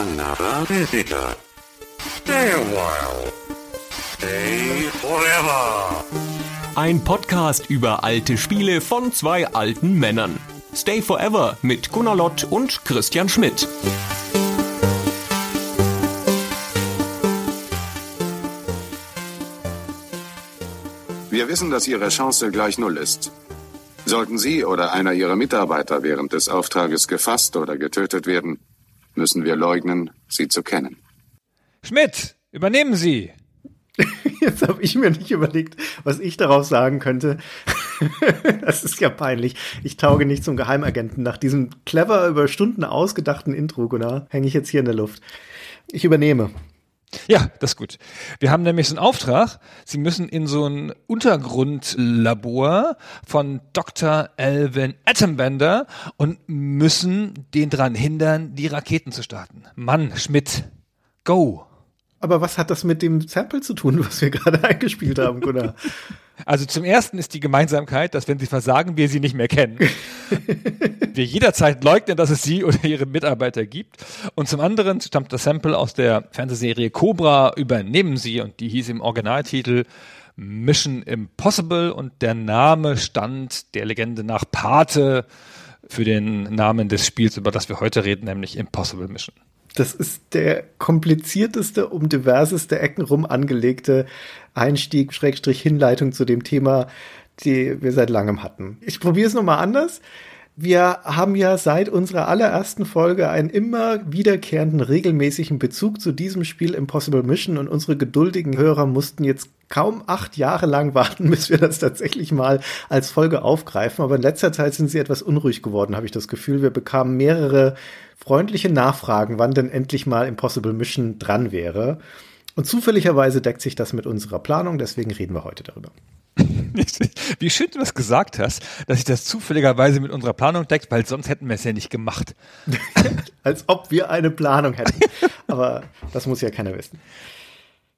another visitor. Stay a while. Stay forever. Ein Podcast über alte Spiele von zwei alten Männern. Stay Forever mit Gunnar Lott und Christian Schmidt. Wir wissen, dass Ihre Chance gleich Null ist. Sollten Sie oder einer Ihrer Mitarbeiter während des Auftrages gefasst oder getötet werden, müssen wir leugnen, Sie zu kennen. Schmidt, übernehmen Sie. Jetzt habe ich mir nicht überlegt, was ich darauf sagen könnte. das ist ja peinlich. Ich tauge nicht zum Geheimagenten. Nach diesem clever über Stunden ausgedachten Intro, Gunnar, hänge ich jetzt hier in der Luft. Ich übernehme. Ja, das ist gut. Wir haben nämlich so einen Auftrag. Sie müssen in so ein Untergrundlabor von Dr. Elvin Atombender und müssen den dran hindern, die Raketen zu starten. Mann, Schmidt, go! Aber was hat das mit dem Sample zu tun, was wir gerade eingespielt haben, Gunnar? Also zum ersten ist die Gemeinsamkeit, dass wenn sie versagen, wir sie nicht mehr kennen. wir jederzeit leugnen, dass es sie oder ihre Mitarbeiter gibt. Und zum anderen stammt das Sample aus der Fernsehserie Cobra übernehmen sie und die hieß im Originaltitel Mission Impossible und der Name stand der Legende nach Pate für den Namen des Spiels, über das wir heute reden, nämlich Impossible Mission. Das ist der komplizierteste, um diverseste Ecken rum angelegte Einstieg, Schrägstrich, Hinleitung zu dem Thema, die wir seit langem hatten. Ich probiere es nochmal anders. Wir haben ja seit unserer allerersten Folge einen immer wiederkehrenden, regelmäßigen Bezug zu diesem Spiel Impossible Mission und unsere geduldigen Hörer mussten jetzt kaum acht Jahre lang warten, bis wir das tatsächlich mal als Folge aufgreifen. Aber in letzter Zeit sind sie etwas unruhig geworden, habe ich das Gefühl. Wir bekamen mehrere freundliche Nachfragen, wann denn endlich mal Impossible Mission dran wäre. Und zufälligerweise deckt sich das mit unserer Planung, deswegen reden wir heute darüber. Wie schön du das gesagt hast, dass sich das zufälligerweise mit unserer Planung deckt, weil sonst hätten wir es ja nicht gemacht. Als ob wir eine Planung hätten. Aber das muss ja keiner wissen.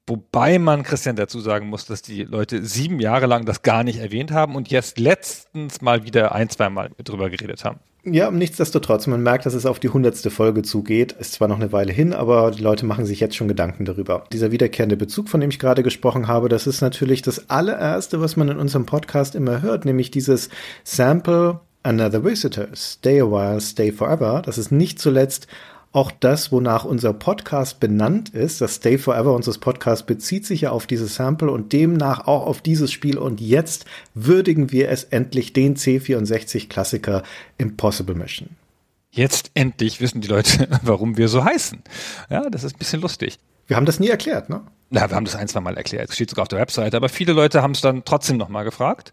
Wobei man Christian dazu sagen muss, dass die Leute sieben Jahre lang das gar nicht erwähnt haben und jetzt letztens mal wieder ein, zwei Mal drüber geredet haben. Ja, nichtsdestotrotz, man merkt, dass es auf die hundertste Folge zugeht. Ist zwar noch eine Weile hin, aber die Leute machen sich jetzt schon Gedanken darüber. Dieser wiederkehrende Bezug, von dem ich gerade gesprochen habe, das ist natürlich das allererste, was man in unserem Podcast immer hört, nämlich dieses Sample Another Visitor, Stay a while, stay forever. Das ist nicht zuletzt auch das, wonach unser Podcast benannt ist, das Stay Forever unseres Podcasts bezieht sich ja auf dieses Sample und demnach auch auf dieses Spiel und jetzt würdigen wir es endlich den C64 Klassiker Impossible Mission. Jetzt endlich wissen die Leute, warum wir so heißen. Ja, das ist ein bisschen lustig. Wir haben das nie erklärt, ne? Na, wir haben das ein, zwei Mal erklärt. Es steht sogar auf der Webseite. Aber viele Leute haben es dann trotzdem nochmal gefragt,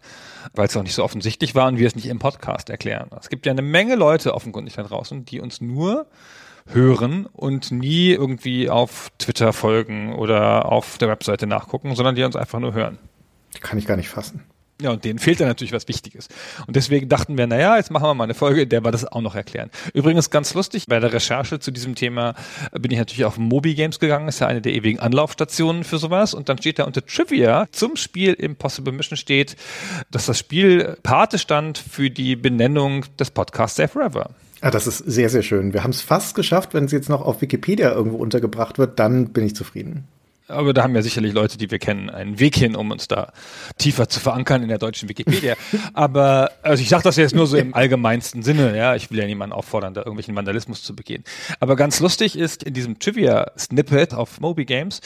weil es auch nicht so offensichtlich war und wir es nicht im Podcast erklären. Es gibt ja eine Menge Leute offenkundig da draußen, die uns nur hören und nie irgendwie auf Twitter folgen oder auf der Webseite nachgucken, sondern die uns einfach nur hören. Kann ich gar nicht fassen. Ja, und denen fehlt dann natürlich was Wichtiges. Und deswegen dachten wir, naja, jetzt machen wir mal eine Folge, in der wir das auch noch erklären. Übrigens ganz lustig, bei der Recherche zu diesem Thema bin ich natürlich auf Moby Games gegangen, ist ja eine der ewigen Anlaufstationen für sowas. Und dann steht da unter Trivia zum Spiel Impossible Mission steht, dass das Spiel Pate stand für die Benennung des Podcasts Save Forever. Ah, das ist sehr, sehr schön. Wir haben es fast geschafft. Wenn es jetzt noch auf Wikipedia irgendwo untergebracht wird, dann bin ich zufrieden. Aber da haben ja sicherlich Leute, die wir kennen, einen Weg hin, um uns da tiefer zu verankern in der deutschen Wikipedia. Aber also ich sage das jetzt nur so im allgemeinsten Sinne, ja, ich will ja niemanden auffordern, da irgendwelchen Vandalismus zu begehen. Aber ganz lustig ist, in diesem Trivia-Snippet auf Moby Games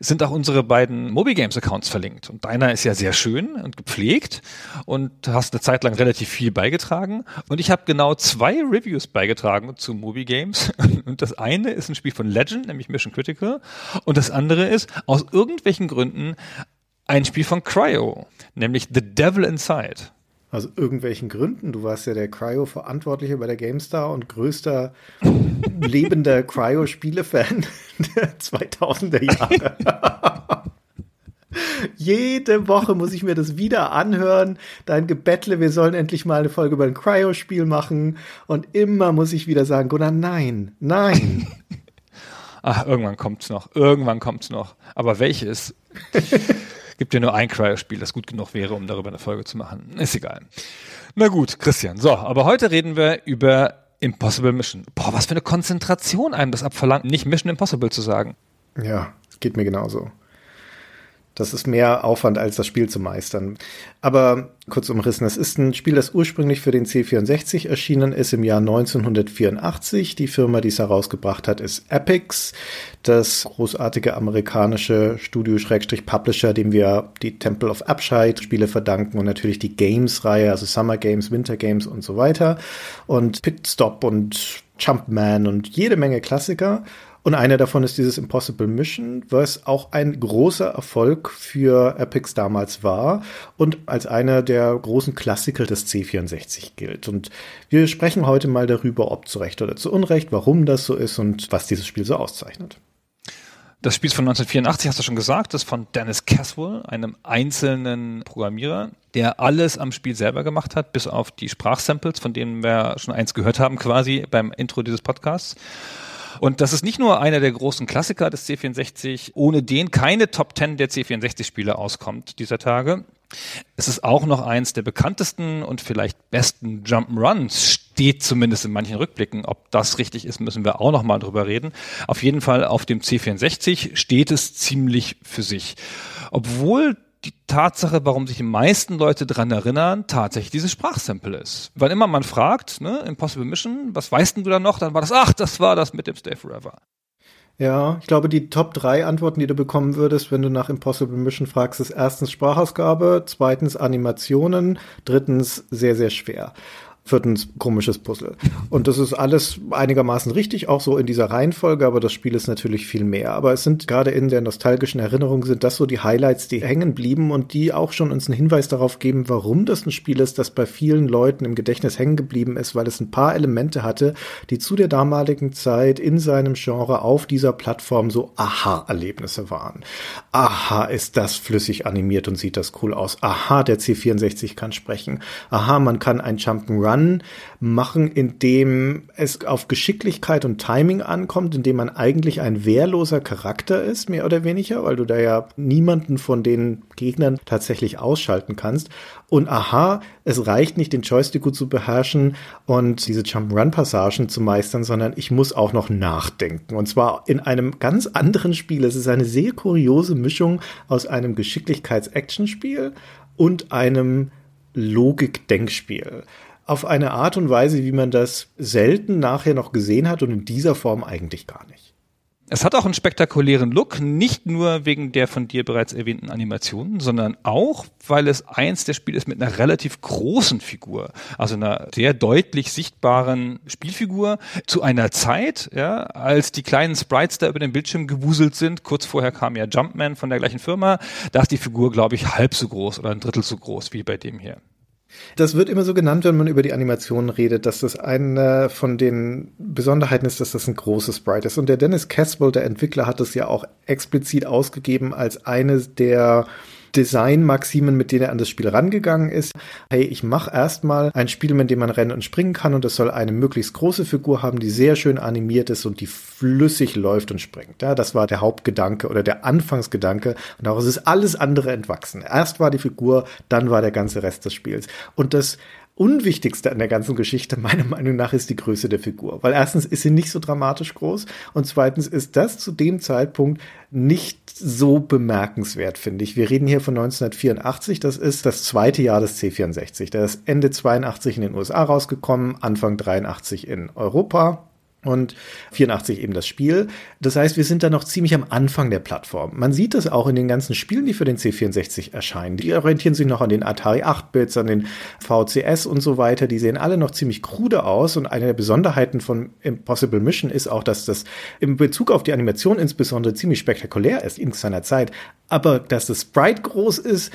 sind auch unsere beiden Moby Games Accounts verlinkt. Und deiner ist ja sehr schön und gepflegt und hast eine Zeit lang relativ viel beigetragen. Und ich habe genau zwei Reviews beigetragen zu Moby Games. Und das eine ist ein Spiel von Legend, nämlich Mission Critical. Und das andere ist aus irgendwelchen Gründen ein Spiel von Cryo, nämlich The Devil Inside. Aus irgendwelchen Gründen. Du warst ja der Cryo-Verantwortliche bei der GameStar und größter lebender Cryo-Spiele-Fan der 2000er Jahre. Jede Woche muss ich mir das wieder anhören. Dein Gebettle, wir sollen endlich mal eine Folge über ein Cryo-Spiel machen. Und immer muss ich wieder sagen, Gunnar, nein, nein. Ach, irgendwann kommt's noch. Irgendwann kommt's noch. Aber welches? Gibt ja nur ein Cryo-Spiel, das gut genug wäre, um darüber eine Folge zu machen. Ist egal. Na gut, Christian. So, aber heute reden wir über Impossible Mission. Boah, was für eine Konzentration einem das abverlangt, nicht Mission Impossible zu sagen. Ja, geht mir genauso. Das ist mehr Aufwand, als das Spiel zu meistern. Aber kurz umrissen, es ist ein Spiel, das ursprünglich für den C64 erschienen ist im Jahr 1984. Die Firma, die es herausgebracht hat, ist Epix, das großartige amerikanische Studio-Publisher, dem wir die Temple of Abscheid Spiele verdanken und natürlich die Games-Reihe, also Summer Games, Winter Games und so weiter. Und Pit Stop und Jumpman und jede Menge Klassiker. Und einer davon ist dieses Impossible Mission, was auch ein großer Erfolg für Epics damals war und als einer der großen Klassiker des C64 gilt. Und wir sprechen heute mal darüber, ob zu Recht oder zu Unrecht, warum das so ist und was dieses Spiel so auszeichnet. Das Spiel ist von 1984, hast du schon gesagt, das ist von Dennis Caswell, einem einzelnen Programmierer, der alles am Spiel selber gemacht hat, bis auf die Sprachsamples, von denen wir schon eins gehört haben quasi beim Intro dieses Podcasts. Und das ist nicht nur einer der großen Klassiker des C64, ohne den keine Top 10 der C64-Spiele auskommt dieser Tage. Es ist auch noch eins der bekanntesten und vielleicht besten Jump'n'Runs, steht zumindest in manchen Rückblicken. Ob das richtig ist, müssen wir auch noch mal drüber reden. Auf jeden Fall auf dem C64 steht es ziemlich für sich. Obwohl die Tatsache, warum sich die meisten Leute dran erinnern, tatsächlich dieses Sprachsample ist. Wann immer man fragt, ne, Impossible Mission, was weißt denn du da noch? Dann war das, ach, das war das mit dem Stay Forever. Ja, ich glaube, die Top drei Antworten, die du bekommen würdest, wenn du nach Impossible Mission fragst, ist erstens Sprachausgabe, zweitens Animationen, drittens sehr, sehr schwer viertens komisches Puzzle. Und das ist alles einigermaßen richtig, auch so in dieser Reihenfolge, aber das Spiel ist natürlich viel mehr. Aber es sind gerade in der nostalgischen Erinnerung sind das so die Highlights, die hängen blieben und die auch schon uns einen Hinweis darauf geben, warum das ein Spiel ist, das bei vielen Leuten im Gedächtnis hängen geblieben ist, weil es ein paar Elemente hatte, die zu der damaligen Zeit in seinem Genre auf dieser Plattform so Aha-Erlebnisse waren. Aha, ist das flüssig animiert und sieht das cool aus. Aha, der C64 kann sprechen. Aha, man kann ein Jump'n'Run Run machen, indem es auf Geschicklichkeit und Timing ankommt, indem man eigentlich ein wehrloser Charakter ist, mehr oder weniger, weil du da ja niemanden von den Gegnern tatsächlich ausschalten kannst. Und aha, es reicht nicht, den Joystick gut zu beherrschen und diese Jump-Run-Passagen zu meistern, sondern ich muss auch noch nachdenken. Und zwar in einem ganz anderen Spiel. Es ist eine sehr kuriose Mischung aus einem Geschicklichkeits-Action-Spiel und einem Logik-Denkspiel auf eine Art und Weise, wie man das selten nachher noch gesehen hat und in dieser Form eigentlich gar nicht. Es hat auch einen spektakulären Look, nicht nur wegen der von dir bereits erwähnten Animationen, sondern auch, weil es eins der Spiele ist mit einer relativ großen Figur, also einer sehr deutlich sichtbaren Spielfigur zu einer Zeit, ja, als die kleinen Sprites da über den Bildschirm gewuselt sind. Kurz vorher kam ja Jumpman von der gleichen Firma. Da ist die Figur, glaube ich, halb so groß oder ein Drittel so groß wie bei dem hier. Das wird immer so genannt, wenn man über die Animationen redet, dass das eine von den Besonderheiten ist, dass das ein großes Sprite ist. Und der Dennis Caswell, der Entwickler, hat es ja auch explizit ausgegeben als eines der Designmaximen, mit denen er an das Spiel rangegangen ist. Hey, ich mache erstmal ein Spiel, mit dem man rennen und springen kann und es soll eine möglichst große Figur haben, die sehr schön animiert ist und die flüssig läuft und springt. Ja, das war der Hauptgedanke oder der Anfangsgedanke und daraus ist alles andere entwachsen. Erst war die Figur, dann war der ganze Rest des Spiels. Und das Unwichtigste an der ganzen Geschichte, meiner Meinung nach, ist die Größe der Figur. Weil erstens ist sie nicht so dramatisch groß und zweitens ist das zu dem Zeitpunkt nicht so bemerkenswert, finde ich. Wir reden hier von 1984, das ist das zweite Jahr des C64. Der ist Ende 82 in den USA rausgekommen, Anfang 83 in Europa und 84 eben das Spiel. Das heißt, wir sind da noch ziemlich am Anfang der Plattform. Man sieht das auch in den ganzen Spielen, die für den C64 erscheinen. Die orientieren sich noch an den Atari 8-Bits, an den VCS und so weiter. Die sehen alle noch ziemlich krude aus und eine der Besonderheiten von Impossible Mission ist auch, dass das im Bezug auf die Animation insbesondere ziemlich spektakulär ist in seiner Zeit. Aber dass das Sprite groß ist,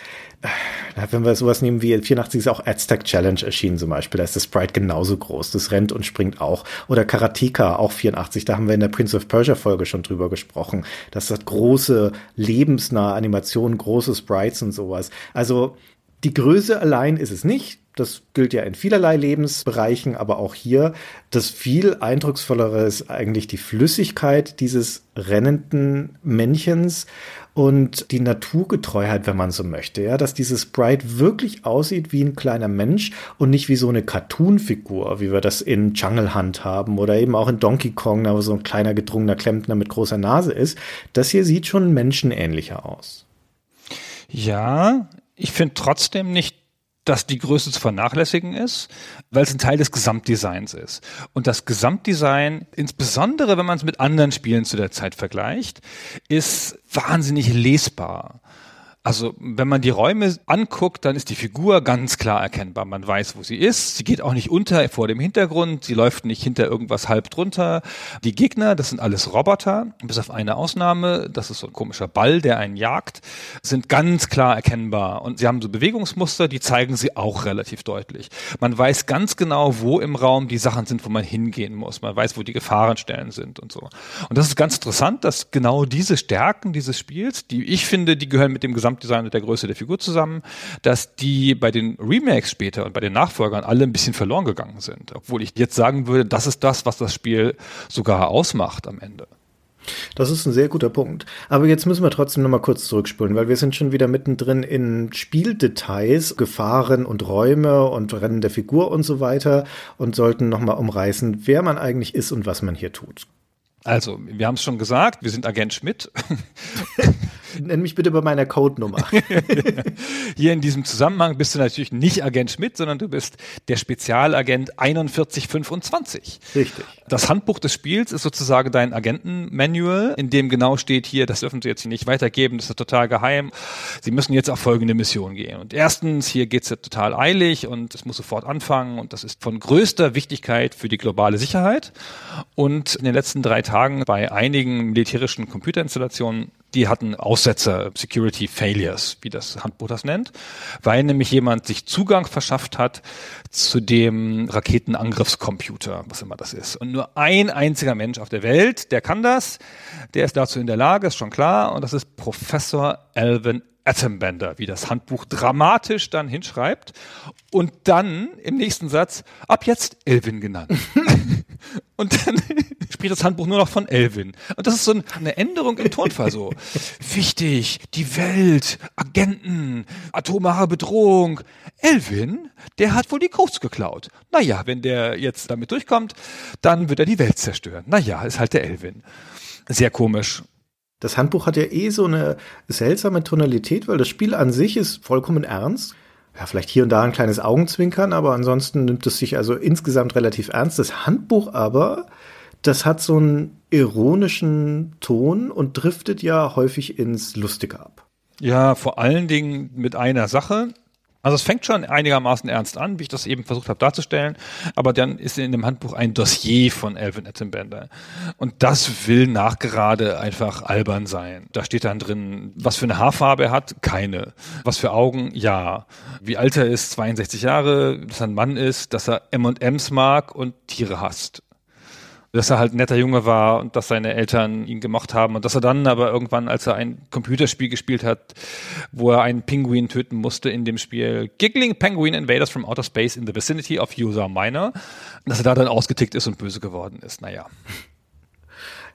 wenn wir sowas nehmen wie 84 ist auch Aztec Challenge erschienen zum Beispiel, da ist das Sprite genauso groß, das rennt und springt auch. Oder Karateka, auch 84, da haben wir in der Prince of Persia Folge schon drüber gesprochen. Das hat große, lebensnahe Animationen, große Sprites und sowas. Also die Größe allein ist es nicht. Das gilt ja in vielerlei Lebensbereichen, aber auch hier. Das viel eindrucksvollere ist eigentlich die Flüssigkeit dieses rennenden Männchens und die Naturgetreuheit, wenn man so möchte, ja, dass dieses Sprite wirklich aussieht wie ein kleiner Mensch und nicht wie so eine Cartoon-Figur, wie wir das in Jungle Hunt haben oder eben auch in Donkey Kong, da wo so ein kleiner gedrungener Klempner mit großer Nase ist. Das hier sieht schon menschenähnlicher aus. Ja, ich finde trotzdem nicht, dass die Größe zu vernachlässigen ist, weil es ein Teil des Gesamtdesigns ist. Und das Gesamtdesign, insbesondere wenn man es mit anderen Spielen zu der Zeit vergleicht, ist wahnsinnig lesbar. Also wenn man die Räume anguckt, dann ist die Figur ganz klar erkennbar. Man weiß, wo sie ist. Sie geht auch nicht unter vor dem Hintergrund. Sie läuft nicht hinter irgendwas halb drunter. Die Gegner, das sind alles Roboter, bis auf eine Ausnahme. Das ist so ein komischer Ball, der einen jagt, sind ganz klar erkennbar. Und sie haben so Bewegungsmuster, die zeigen sie auch relativ deutlich. Man weiß ganz genau, wo im Raum die Sachen sind, wo man hingehen muss. Man weiß, wo die Gefahrenstellen sind und so. Und das ist ganz interessant, dass genau diese Stärken dieses Spiels, die ich finde, die gehören mit dem gesamten Gesamtdesign und der Größe der Figur zusammen, dass die bei den Remakes später und bei den Nachfolgern alle ein bisschen verloren gegangen sind. Obwohl ich jetzt sagen würde, das ist das, was das Spiel sogar ausmacht am Ende. Das ist ein sehr guter Punkt. Aber jetzt müssen wir trotzdem nochmal kurz zurückspulen, weil wir sind schon wieder mittendrin in Spieldetails, Gefahren und Räume und Rennen der Figur und so weiter und sollten nochmal umreißen, wer man eigentlich ist und was man hier tut. Also, wir haben es schon gesagt, wir sind Agent Schmidt. Nenn mich bitte bei meiner Codenummer. Hier in diesem Zusammenhang bist du natürlich nicht Agent Schmidt, sondern du bist der Spezialagent 4125. Richtig. Das Handbuch des Spiels ist sozusagen dein Agentenmanual, in dem genau steht hier, das dürfen sie jetzt nicht weitergeben, das ist total geheim. Sie müssen jetzt auf folgende Mission gehen. Und erstens, hier geht's ja total eilig und es muss sofort anfangen und das ist von größter Wichtigkeit für die globale Sicherheit. Und in den letzten drei Tagen bei einigen militärischen Computerinstallationen die hatten Aussetzer, Security Failures, wie das Handbuch das nennt, weil nämlich jemand sich Zugang verschafft hat zu dem Raketenangriffscomputer, was immer das ist. Und nur ein einziger Mensch auf der Welt, der kann das, der ist dazu in der Lage, ist schon klar, und das ist Professor Alvin Atombender, wie das Handbuch dramatisch dann hinschreibt und dann im nächsten Satz ab jetzt Elvin genannt. und dann spricht das Handbuch nur noch von Elvin. Und das ist so eine Änderung im Tonfall so. Wichtig, die Welt, Agenten, atomare Bedrohung. Elvin, der hat wohl die Codes geklaut. Naja, wenn der jetzt damit durchkommt, dann wird er die Welt zerstören. Naja, ist halt der Elvin. Sehr komisch. Das Handbuch hat ja eh so eine seltsame Tonalität, weil das Spiel an sich ist vollkommen ernst. Ja, vielleicht hier und da ein kleines Augenzwinkern, aber ansonsten nimmt es sich also insgesamt relativ ernst. Das Handbuch aber, das hat so einen ironischen Ton und driftet ja häufig ins Lustige ab. Ja, vor allen Dingen mit einer Sache. Also es fängt schon einigermaßen ernst an, wie ich das eben versucht habe darzustellen, aber dann ist in dem Handbuch ein Dossier von Elvin Ettenbender. Und das will nachgerade einfach albern sein. Da steht dann drin, was für eine Haarfarbe er hat, keine. Was für Augen, ja. Wie alt er ist, 62 Jahre, dass er ein Mann ist, dass er M&M's mag und Tiere hasst dass er halt ein netter Junge war und dass seine Eltern ihn gemocht haben und dass er dann aber irgendwann, als er ein Computerspiel gespielt hat, wo er einen Pinguin töten musste in dem Spiel Giggling Penguin Invaders from Outer Space in the Vicinity of User Minor, dass er da dann ausgetickt ist und böse geworden ist. Naja.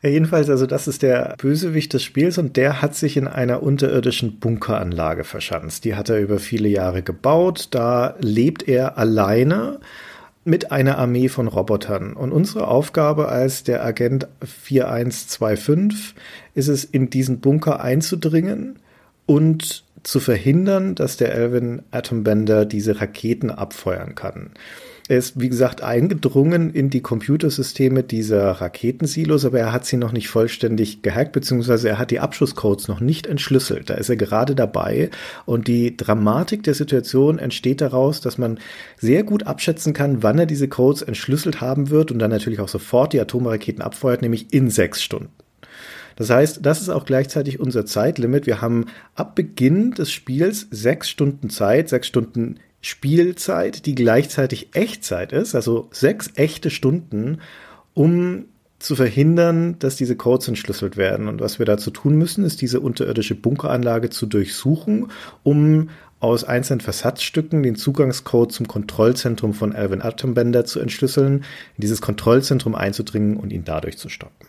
Ja, jedenfalls, also das ist der Bösewicht des Spiels und der hat sich in einer unterirdischen Bunkeranlage verschanzt. Die hat er über viele Jahre gebaut. Da lebt er alleine mit einer Armee von Robotern. Und unsere Aufgabe als der Agent 4125 ist es, in diesen Bunker einzudringen und zu verhindern, dass der Elvin Atombender diese Raketen abfeuern kann. Er ist, wie gesagt, eingedrungen in die Computersysteme dieser Raketensilos, aber er hat sie noch nicht vollständig gehackt, beziehungsweise er hat die Abschusscodes noch nicht entschlüsselt. Da ist er gerade dabei. Und die Dramatik der Situation entsteht daraus, dass man sehr gut abschätzen kann, wann er diese Codes entschlüsselt haben wird und dann natürlich auch sofort die Atomraketen abfeuert, nämlich in sechs Stunden. Das heißt, das ist auch gleichzeitig unser Zeitlimit. Wir haben ab Beginn des Spiels sechs Stunden Zeit, sechs Stunden Spielzeit, die gleichzeitig Echtzeit ist, also sechs echte Stunden, um zu verhindern, dass diese Codes entschlüsselt werden. Und was wir dazu tun müssen, ist diese unterirdische Bunkeranlage zu durchsuchen, um aus einzelnen Versatzstücken den Zugangscode zum Kontrollzentrum von Alvin Atombender zu entschlüsseln, in dieses Kontrollzentrum einzudringen und ihn dadurch zu stoppen.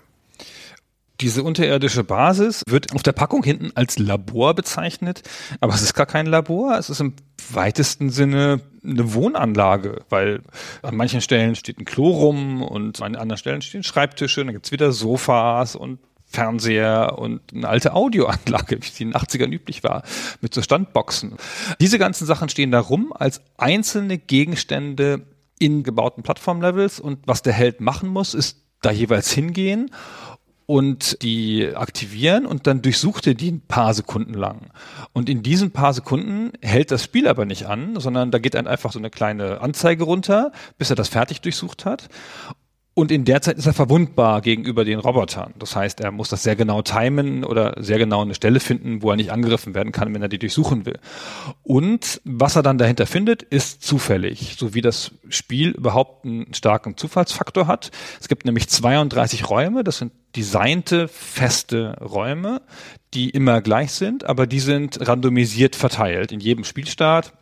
Diese unterirdische Basis wird auf der Packung hinten als Labor bezeichnet, aber es ist gar kein Labor, es ist im weitesten Sinne eine Wohnanlage, weil an manchen Stellen steht ein Klo rum und an anderen Stellen stehen Schreibtische, dann gibt's wieder Sofas und Fernseher und eine alte Audioanlage, wie sie in den 80ern üblich war, mit so Standboxen. Diese ganzen Sachen stehen da rum als einzelne Gegenstände in gebauten Plattformlevels und was der Held machen muss, ist da jeweils hingehen und die aktivieren und dann durchsucht er die ein paar Sekunden lang. Und in diesen paar Sekunden hält das Spiel aber nicht an, sondern da geht dann einfach so eine kleine Anzeige runter, bis er das fertig durchsucht hat. Und in der Zeit ist er verwundbar gegenüber den Robotern. Das heißt, er muss das sehr genau timen oder sehr genau eine Stelle finden, wo er nicht angegriffen werden kann, wenn er die durchsuchen will. Und was er dann dahinter findet, ist zufällig, so wie das Spiel überhaupt einen starken Zufallsfaktor hat. Es gibt nämlich 32 Räume, das sind designte, feste Räume, die immer gleich sind, aber die sind randomisiert verteilt. In jedem Spielstart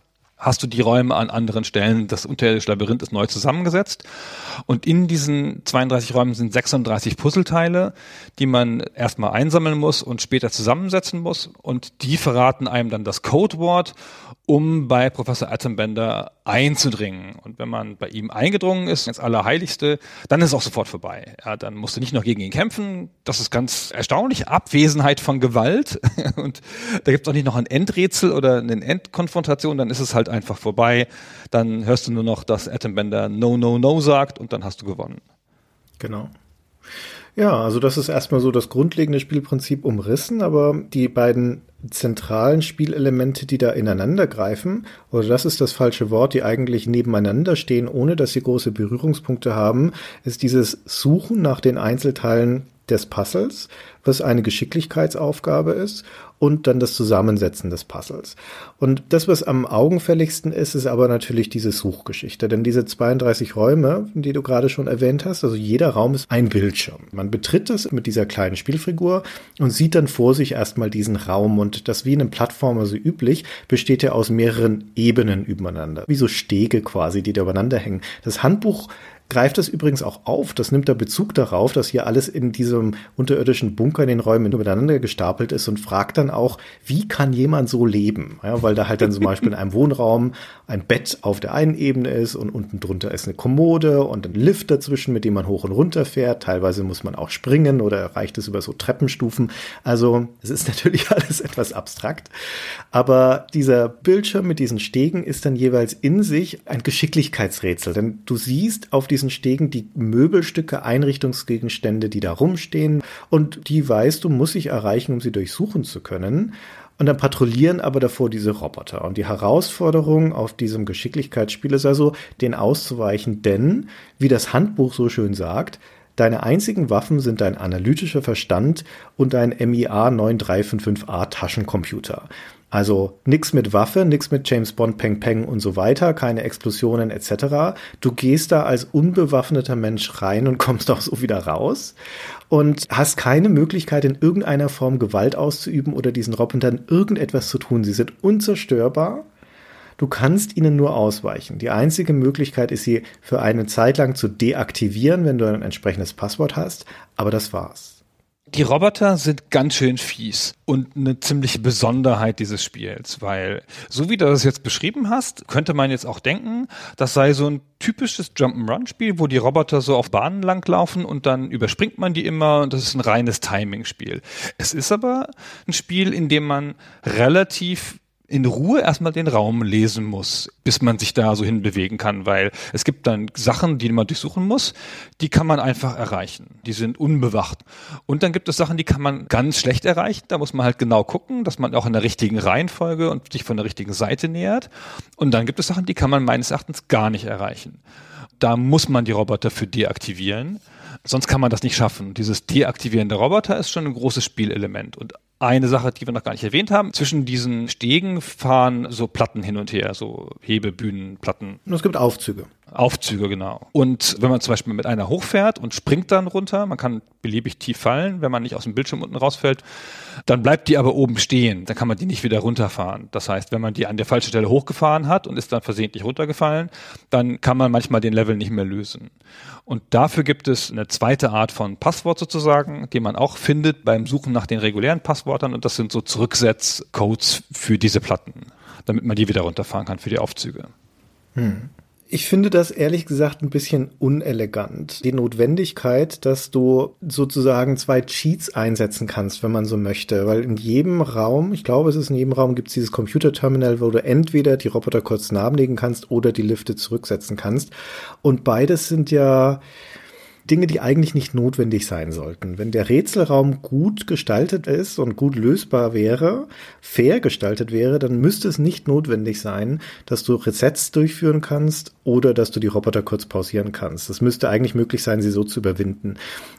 hast du die Räume an anderen Stellen. Das unterirdische Labyrinth ist neu zusammengesetzt. Und in diesen 32 Räumen sind 36 Puzzleteile, die man erstmal einsammeln muss und später zusammensetzen muss. Und die verraten einem dann das Codewort um bei Professor Attenbender einzudringen. Und wenn man bei ihm eingedrungen ist, ins Allerheiligste, dann ist es auch sofort vorbei. Ja, dann musst du nicht noch gegen ihn kämpfen. Das ist ganz erstaunlich. Abwesenheit von Gewalt. Und da gibt es auch nicht noch ein Endrätsel oder eine Endkonfrontation, dann ist es halt einfach vorbei. Dann hörst du nur noch, dass Attenbender No, No, No sagt und dann hast du gewonnen. Genau. Ja, also das ist erstmal so das grundlegende Spielprinzip umrissen, aber die beiden zentralen Spielelemente, die da ineinander greifen, oder das ist das falsche Wort, die eigentlich nebeneinander stehen, ohne dass sie große Berührungspunkte haben, ist dieses Suchen nach den Einzelteilen des Puzzles, was eine Geschicklichkeitsaufgabe ist, und dann das Zusammensetzen des Puzzles. Und das, was am augenfälligsten ist, ist aber natürlich diese Suchgeschichte. Denn diese 32 Räume, die du gerade schon erwähnt hast, also jeder Raum ist ein Bildschirm. Man betritt das mit dieser kleinen Spielfigur und sieht dann vor sich erstmal diesen Raum. Und das wie in einem Plattformer so üblich, besteht ja aus mehreren Ebenen übereinander. Wie so Stege quasi, die da übereinander hängen. Das Handbuch greift das übrigens auch auf. Das nimmt da Bezug darauf, dass hier alles in diesem unterirdischen Bunker in den Räumen übereinander gestapelt ist und fragt dann auch, wie kann jemand so leben? Ja, weil da halt dann zum Beispiel in einem Wohnraum ein Bett auf der einen Ebene ist und unten drunter ist eine Kommode und ein Lift dazwischen, mit dem man hoch und runter fährt. Teilweise muss man auch springen oder erreicht es über so Treppenstufen. Also es ist natürlich alles etwas abstrakt. Aber dieser Bildschirm mit diesen Stegen ist dann jeweils in sich ein Geschicklichkeitsrätsel. Denn du siehst auf diesen Stegen die Möbelstücke, Einrichtungsgegenstände, die da rumstehen und die weißt du, muss ich erreichen, um sie durchsuchen zu können. Und dann patrouillieren aber davor diese Roboter. Und die Herausforderung auf diesem Geschicklichkeitsspiel ist also, den auszuweichen, denn, wie das Handbuch so schön sagt, Deine einzigen Waffen sind dein analytischer Verstand und dein MIA 9355A Taschencomputer. Also nix mit Waffe, nix mit James Bond, Peng Peng und so weiter, keine Explosionen etc. Du gehst da als unbewaffneter Mensch rein und kommst auch so wieder raus und hast keine Möglichkeit in irgendeiner Form Gewalt auszuüben oder diesen Robotern irgendetwas zu tun. Sie sind unzerstörbar. Du kannst ihnen nur ausweichen. Die einzige Möglichkeit ist, sie für eine Zeit lang zu deaktivieren, wenn du ein entsprechendes Passwort hast. Aber das war's. Die Roboter sind ganz schön fies und eine ziemliche Besonderheit dieses Spiels, weil so wie du das jetzt beschrieben hast, könnte man jetzt auch denken, das sei so ein typisches Jump'n'Run-Spiel, wo die Roboter so auf Bahnen langlaufen und dann überspringt man die immer und das ist ein reines Timing-Spiel. Es ist aber ein Spiel, in dem man relativ in Ruhe erstmal den Raum lesen muss, bis man sich da so hinbewegen kann, weil es gibt dann Sachen, die man durchsuchen muss, die kann man einfach erreichen. Die sind unbewacht. Und dann gibt es Sachen, die kann man ganz schlecht erreichen. Da muss man halt genau gucken, dass man auch in der richtigen Reihenfolge und sich von der richtigen Seite nähert. Und dann gibt es Sachen, die kann man meines Erachtens gar nicht erreichen. Da muss man die Roboter für deaktivieren. Sonst kann man das nicht schaffen. Dieses Deaktivieren der Roboter ist schon ein großes Spielelement. Und eine Sache, die wir noch gar nicht erwähnt haben, zwischen diesen Stegen fahren so Platten hin und her, so Hebebühnenplatten. Und es gibt Aufzüge. Aufzüge, genau. Und wenn man zum Beispiel mit einer hochfährt und springt dann runter, man kann beliebig tief fallen, wenn man nicht aus dem Bildschirm unten rausfällt, dann bleibt die aber oben stehen. Dann kann man die nicht wieder runterfahren. Das heißt, wenn man die an der falschen Stelle hochgefahren hat und ist dann versehentlich runtergefallen, dann kann man manchmal den Level nicht mehr lösen. Und dafür gibt es eine zweite Art von Passwort sozusagen, die man auch findet beim Suchen nach den regulären Passwörtern. Und das sind so Zurücksetzcodes für diese Platten, damit man die wieder runterfahren kann für die Aufzüge. Hm. Ich finde das ehrlich gesagt ein bisschen unelegant. Die Notwendigkeit, dass du sozusagen zwei Cheats einsetzen kannst, wenn man so möchte. Weil in jedem Raum, ich glaube, es ist in jedem Raum, gibt es dieses Computerterminal, wo du entweder die Roboter kurz nahelegen kannst oder die Lifte zurücksetzen kannst. Und beides sind ja, Dinge, die eigentlich nicht notwendig sein sollten. Wenn der Rätselraum gut gestaltet ist und gut lösbar wäre, fair gestaltet wäre, dann müsste es nicht notwendig sein, dass du Resets durchführen kannst oder dass du die Roboter kurz pausieren kannst. Es müsste eigentlich möglich sein, sie so zu überwinden.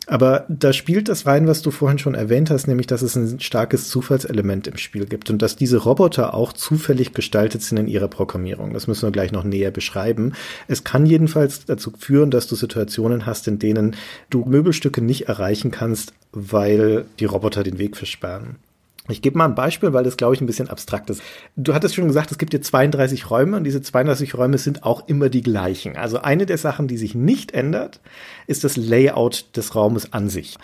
Aber da spielt das rein, was du vorhin schon erwähnt hast, nämlich, dass es ein starkes Zufallselement im Spiel gibt und dass diese Roboter auch zufällig gestaltet sind in ihrer Programmierung. Das müssen wir gleich noch näher beschreiben. Es kann jedenfalls dazu führen, dass du Situationen hast, in denen du Möbelstücke nicht erreichen kannst, weil die Roboter den Weg versperren. Ich gebe mal ein Beispiel, weil das, glaube ich, ein bisschen abstrakt ist. Du hattest schon gesagt, es gibt hier 32 Räume und diese 32 Räume sind auch immer die gleichen. Also eine der Sachen, die sich nicht ändert, ist das Layout des Raumes an sich.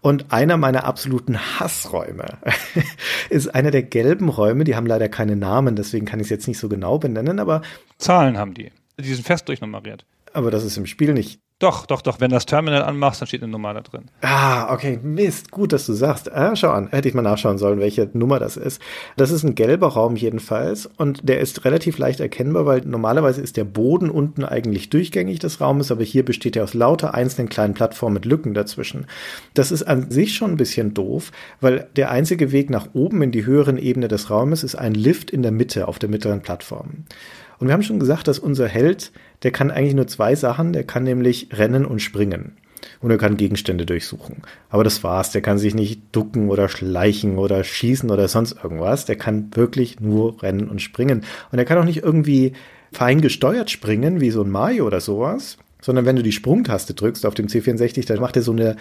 Und einer meiner absoluten Hassräume ist einer der gelben Räume. Die haben leider keine Namen, deswegen kann ich es jetzt nicht so genau benennen, aber. Zahlen haben die. Die sind fest durchnummeriert. Aber das ist im Spiel nicht doch, doch, doch. Wenn das Terminal anmachst, dann steht eine Nummer da drin. Ah, okay. Mist. Gut, dass du sagst. Ah, schau an. Hätte ich mal nachschauen sollen, welche Nummer das ist. Das ist ein gelber Raum jedenfalls. Und der ist relativ leicht erkennbar, weil normalerweise ist der Boden unten eigentlich durchgängig des Raumes, aber hier besteht er aus lauter einzelnen kleinen Plattformen mit Lücken dazwischen. Das ist an sich schon ein bisschen doof, weil der einzige Weg nach oben in die höheren Ebene des Raumes ist ein Lift in der Mitte auf der mittleren Plattform. Und wir haben schon gesagt, dass unser Held, der kann eigentlich nur zwei Sachen. Der kann nämlich rennen und springen. Und er kann Gegenstände durchsuchen. Aber das war's. Der kann sich nicht ducken oder schleichen oder schießen oder sonst irgendwas. Der kann wirklich nur rennen und springen. Und er kann auch nicht irgendwie fein gesteuert springen, wie so ein Mario oder sowas. Sondern wenn du die Sprungtaste drückst auf dem C64, dann macht er so eine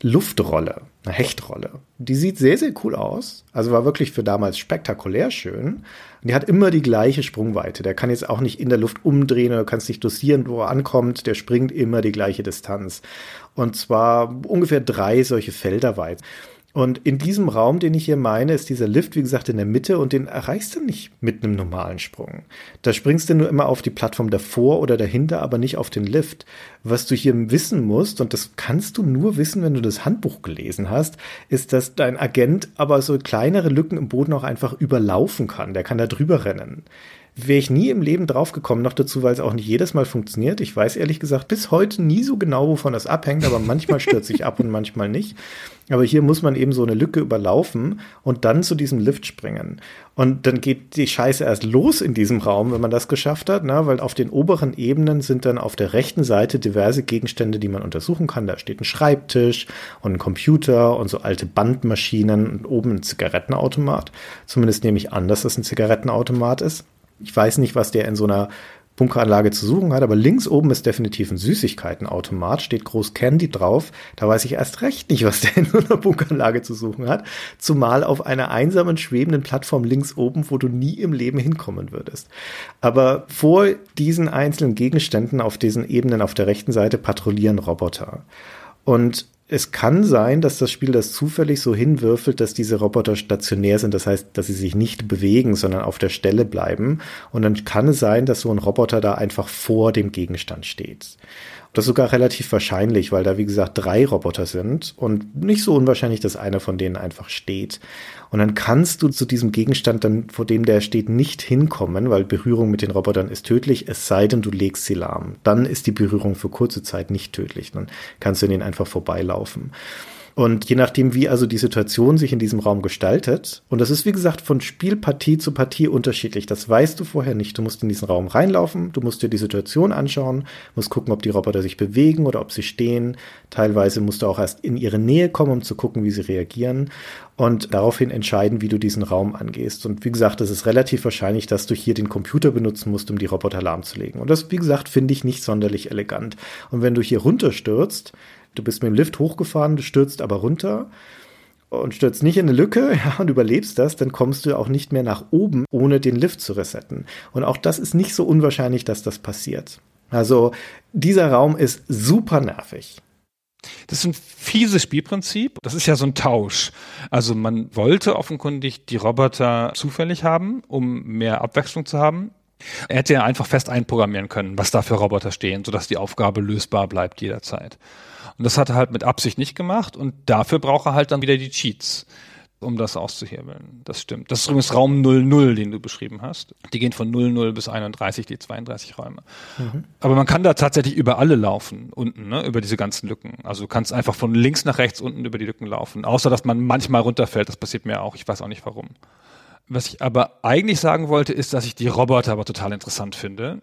Luftrolle, eine Hechtrolle. Die sieht sehr, sehr cool aus. Also war wirklich für damals spektakulär schön. Und die hat immer die gleiche Sprungweite. Der kann jetzt auch nicht in der Luft umdrehen oder kannst nicht dosieren, wo er ankommt. Der springt immer die gleiche Distanz. Und zwar ungefähr drei solche Felder weit. Und in diesem Raum, den ich hier meine, ist dieser Lift, wie gesagt, in der Mitte und den erreichst du nicht mit einem normalen Sprung. Da springst du nur immer auf die Plattform davor oder dahinter, aber nicht auf den Lift. Was du hier wissen musst, und das kannst du nur wissen, wenn du das Handbuch gelesen hast, ist, dass dein Agent aber so kleinere Lücken im Boden auch einfach überlaufen kann. Der kann da drüber rennen wäre ich nie im Leben draufgekommen, noch dazu, weil es auch nicht jedes Mal funktioniert. Ich weiß ehrlich gesagt bis heute nie so genau, wovon das abhängt, aber manchmal stürzt sich ab und manchmal nicht. Aber hier muss man eben so eine Lücke überlaufen und dann zu diesem Lift springen. Und dann geht die Scheiße erst los in diesem Raum, wenn man das geschafft hat, ne? weil auf den oberen Ebenen sind dann auf der rechten Seite diverse Gegenstände, die man untersuchen kann. Da steht ein Schreibtisch und ein Computer und so alte Bandmaschinen und oben ein Zigarettenautomat. Zumindest nehme ich an, dass das ein Zigarettenautomat ist. Ich weiß nicht, was der in so einer Bunkeranlage zu suchen hat, aber links oben ist definitiv ein Süßigkeitenautomat, steht groß Candy drauf. Da weiß ich erst recht nicht, was der in so einer Bunkeranlage zu suchen hat. Zumal auf einer einsamen, schwebenden Plattform links oben, wo du nie im Leben hinkommen würdest. Aber vor diesen einzelnen Gegenständen auf diesen Ebenen auf der rechten Seite patrouillieren Roboter. Und es kann sein, dass das Spiel das zufällig so hinwürfelt, dass diese Roboter stationär sind. Das heißt, dass sie sich nicht bewegen, sondern auf der Stelle bleiben. Und dann kann es sein, dass so ein Roboter da einfach vor dem Gegenstand steht. Das ist sogar relativ wahrscheinlich, weil da, wie gesagt, drei Roboter sind und nicht so unwahrscheinlich, dass einer von denen einfach steht. Und dann kannst du zu diesem Gegenstand dann, vor dem der steht, nicht hinkommen, weil Berührung mit den Robotern ist tödlich, es sei denn, du legst sie lahm. Dann ist die Berührung für kurze Zeit nicht tödlich. Dann kannst du den einfach vorbeilaufen. Und je nachdem, wie also die Situation sich in diesem Raum gestaltet, und das ist wie gesagt von Spielpartie zu Partie unterschiedlich, das weißt du vorher nicht. Du musst in diesen Raum reinlaufen, du musst dir die Situation anschauen, musst gucken, ob die Roboter sich bewegen oder ob sie stehen. Teilweise musst du auch erst in ihre Nähe kommen, um zu gucken, wie sie reagieren und daraufhin entscheiden, wie du diesen Raum angehst. Und wie gesagt, es ist relativ wahrscheinlich, dass du hier den Computer benutzen musst, um die Roboter lahmzulegen. Und das, wie gesagt, finde ich nicht sonderlich elegant. Und wenn du hier runterstürzt, Du bist mit dem Lift hochgefahren, du stürzt aber runter und stürzt nicht in eine Lücke ja, und überlebst das, dann kommst du auch nicht mehr nach oben, ohne den Lift zu resetten. Und auch das ist nicht so unwahrscheinlich, dass das passiert. Also dieser Raum ist super nervig. Das ist ein fieses Spielprinzip. Das ist ja so ein Tausch. Also man wollte offenkundig die Roboter zufällig haben, um mehr Abwechslung zu haben. Er hätte ja einfach fest einprogrammieren können, was da für Roboter stehen, sodass die Aufgabe lösbar bleibt jederzeit. Und das hat er halt mit Absicht nicht gemacht und dafür braucht er halt dann wieder die Cheats, um das auszuhebeln. Das stimmt. Das ist übrigens Raum 00, den du beschrieben hast. Die gehen von 00 bis 31, die 32 Räume. Mhm. Aber man kann da tatsächlich über alle laufen, unten, ne, über diese ganzen Lücken. Also du kannst einfach von links nach rechts unten über die Lücken laufen. Außer, dass man manchmal runterfällt. Das passiert mir auch. Ich weiß auch nicht warum. Was ich aber eigentlich sagen wollte, ist, dass ich die Roboter aber total interessant finde,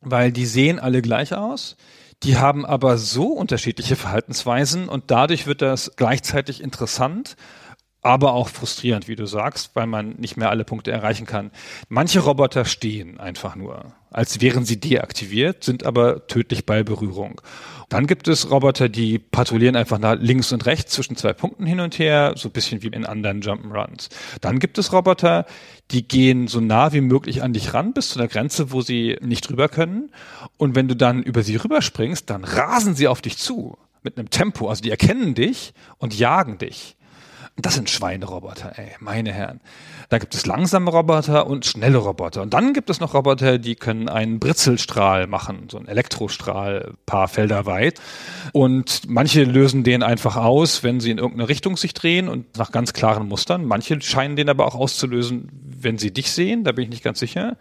weil die sehen alle gleich aus. Die haben aber so unterschiedliche Verhaltensweisen und dadurch wird das gleichzeitig interessant, aber auch frustrierend, wie du sagst, weil man nicht mehr alle Punkte erreichen kann. Manche Roboter stehen einfach nur, als wären sie deaktiviert, sind aber tödlich bei Berührung. Dann gibt es Roboter, die patrouillieren einfach nach links und rechts zwischen zwei Punkten hin und her, so ein bisschen wie in anderen Jump'n'Runs. Dann gibt es Roboter, die gehen so nah wie möglich an dich ran, bis zu der Grenze, wo sie nicht drüber können. Und wenn du dann über sie rüberspringst, dann rasen sie auf dich zu mit einem Tempo. Also die erkennen dich und jagen dich. Das sind Schweineroboter, ey, meine Herren. Da gibt es langsame Roboter und schnelle Roboter. Und dann gibt es noch Roboter, die können einen Britzelstrahl machen, so einen Elektrostrahl, paar Felder weit. Und manche lösen den einfach aus, wenn sie in irgendeine Richtung sich drehen und nach ganz klaren Mustern. Manche scheinen den aber auch auszulösen, wenn sie dich sehen, da bin ich nicht ganz sicher.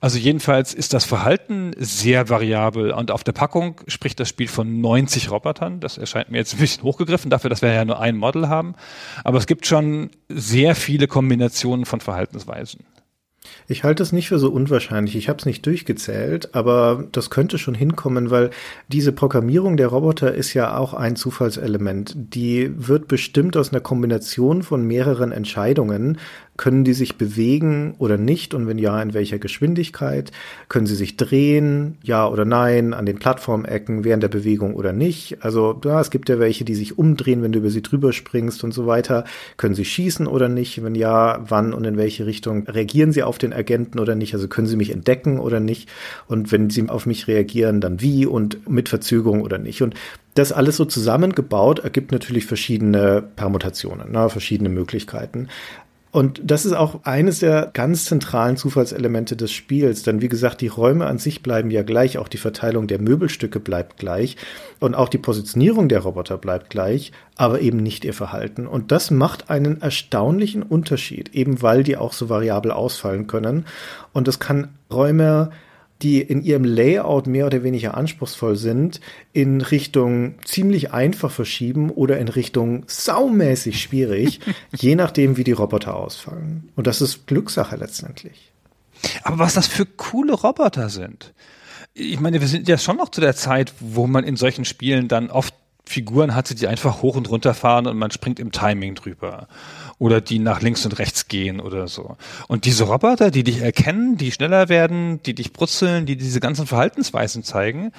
Also jedenfalls ist das Verhalten sehr variabel und auf der Packung spricht das Spiel von 90 Robotern. Das erscheint mir jetzt ein bisschen hochgegriffen dafür, dass wir ja nur ein Model haben. Aber es gibt schon sehr viele Kombinationen von Verhaltensweisen. Ich halte es nicht für so unwahrscheinlich. Ich habe es nicht durchgezählt, aber das könnte schon hinkommen, weil diese Programmierung der Roboter ist ja auch ein Zufallselement. Die wird bestimmt aus einer Kombination von mehreren Entscheidungen können die sich bewegen oder nicht? Und wenn ja, in welcher Geschwindigkeit? Können sie sich drehen? Ja oder nein? An den Plattformecken während der Bewegung oder nicht? Also, ja, es gibt ja welche, die sich umdrehen, wenn du über sie drüber springst und so weiter. Können sie schießen oder nicht? Wenn ja, wann und in welche Richtung reagieren sie auf den Agenten oder nicht? Also können sie mich entdecken oder nicht? Und wenn sie auf mich reagieren, dann wie und mit Verzögerung oder nicht? Und das alles so zusammengebaut ergibt natürlich verschiedene Permutationen, ne, verschiedene Möglichkeiten. Und das ist auch eines der ganz zentralen Zufallselemente des Spiels. Denn wie gesagt, die Räume an sich bleiben ja gleich, auch die Verteilung der Möbelstücke bleibt gleich und auch die Positionierung der Roboter bleibt gleich, aber eben nicht ihr Verhalten. Und das macht einen erstaunlichen Unterschied, eben weil die auch so variabel ausfallen können. Und das kann Räume die in ihrem Layout mehr oder weniger anspruchsvoll sind, in Richtung ziemlich einfach verschieben oder in Richtung saumäßig schwierig, je nachdem, wie die Roboter ausfallen. Und das ist Glückssache letztendlich. Aber was das für coole Roboter sind. Ich meine, wir sind ja schon noch zu der Zeit, wo man in solchen Spielen dann oft Figuren hatte, die einfach hoch und runter fahren und man springt im Timing drüber. Oder die nach links und rechts gehen oder so. Und diese Roboter, die dich erkennen, die schneller werden, die dich brutzeln, die diese ganzen Verhaltensweisen zeigen,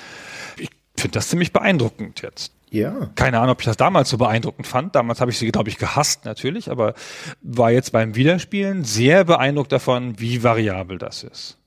ich finde das ziemlich beeindruckend jetzt. Ja. Keine Ahnung, ob ich das damals so beeindruckend fand. Damals habe ich sie, glaube ich, gehasst natürlich, aber war jetzt beim Wiederspielen sehr beeindruckt davon, wie variabel das ist.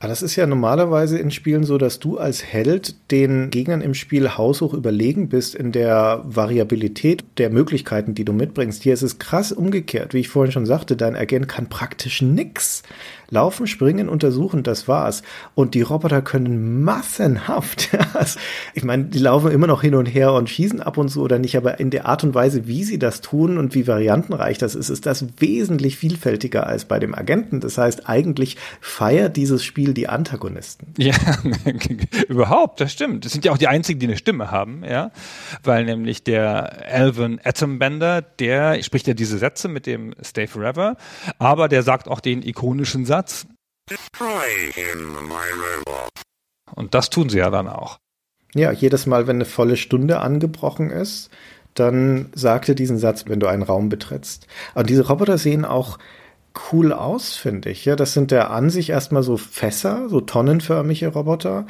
Aber das ist ja normalerweise in Spielen so, dass du als Held den Gegnern im Spiel haushoch überlegen bist in der Variabilität der Möglichkeiten, die du mitbringst. Hier ist es krass umgekehrt. Wie ich vorhin schon sagte, dein Agent kann praktisch nix. Laufen, springen, untersuchen, das war's. Und die Roboter können massenhaft. ich meine, die laufen immer noch hin und her und schießen ab und zu oder nicht, aber in der Art und Weise, wie sie das tun und wie variantenreich das ist, ist das wesentlich vielfältiger als bei dem Agenten. Das heißt, eigentlich feiert dieses Spiel Spiel die Antagonisten. Ja, überhaupt, das stimmt. Das sind ja auch die einzigen, die eine Stimme haben, ja. Weil nämlich der Alvin Atombender, der spricht ja diese Sätze mit dem Stay Forever, aber der sagt auch den ikonischen Satz. Destroy him, my robot. Und das tun sie ja dann auch. Ja, jedes Mal, wenn eine volle Stunde angebrochen ist, dann sagt er diesen Satz, wenn du einen Raum betrittst. Und diese Roboter sehen auch cool aus, finde ich. Ja, das sind der an sich erstmal so Fässer, so tonnenförmige Roboter,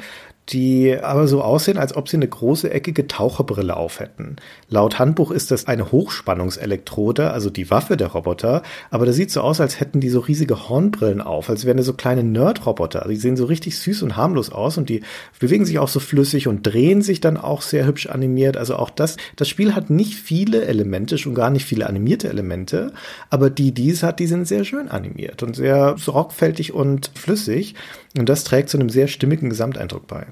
die aber so aussehen, als ob sie eine große eckige Taucherbrille auf hätten. Laut Handbuch ist das eine Hochspannungselektrode, also die Waffe der Roboter, aber das sieht so aus, als hätten die so riesige Hornbrillen auf, als wären das so kleine Nerd-Roboter. Die sehen so richtig süß und harmlos aus und die bewegen sich auch so flüssig und drehen sich dann auch sehr hübsch animiert. Also auch das, das Spiel hat nicht viele Elemente, schon gar nicht viele animierte Elemente, aber die, die es hat, die sind sehr schön animiert und sehr sorgfältig und flüssig und das trägt zu einem sehr stimmigen Gesamteindruck bei.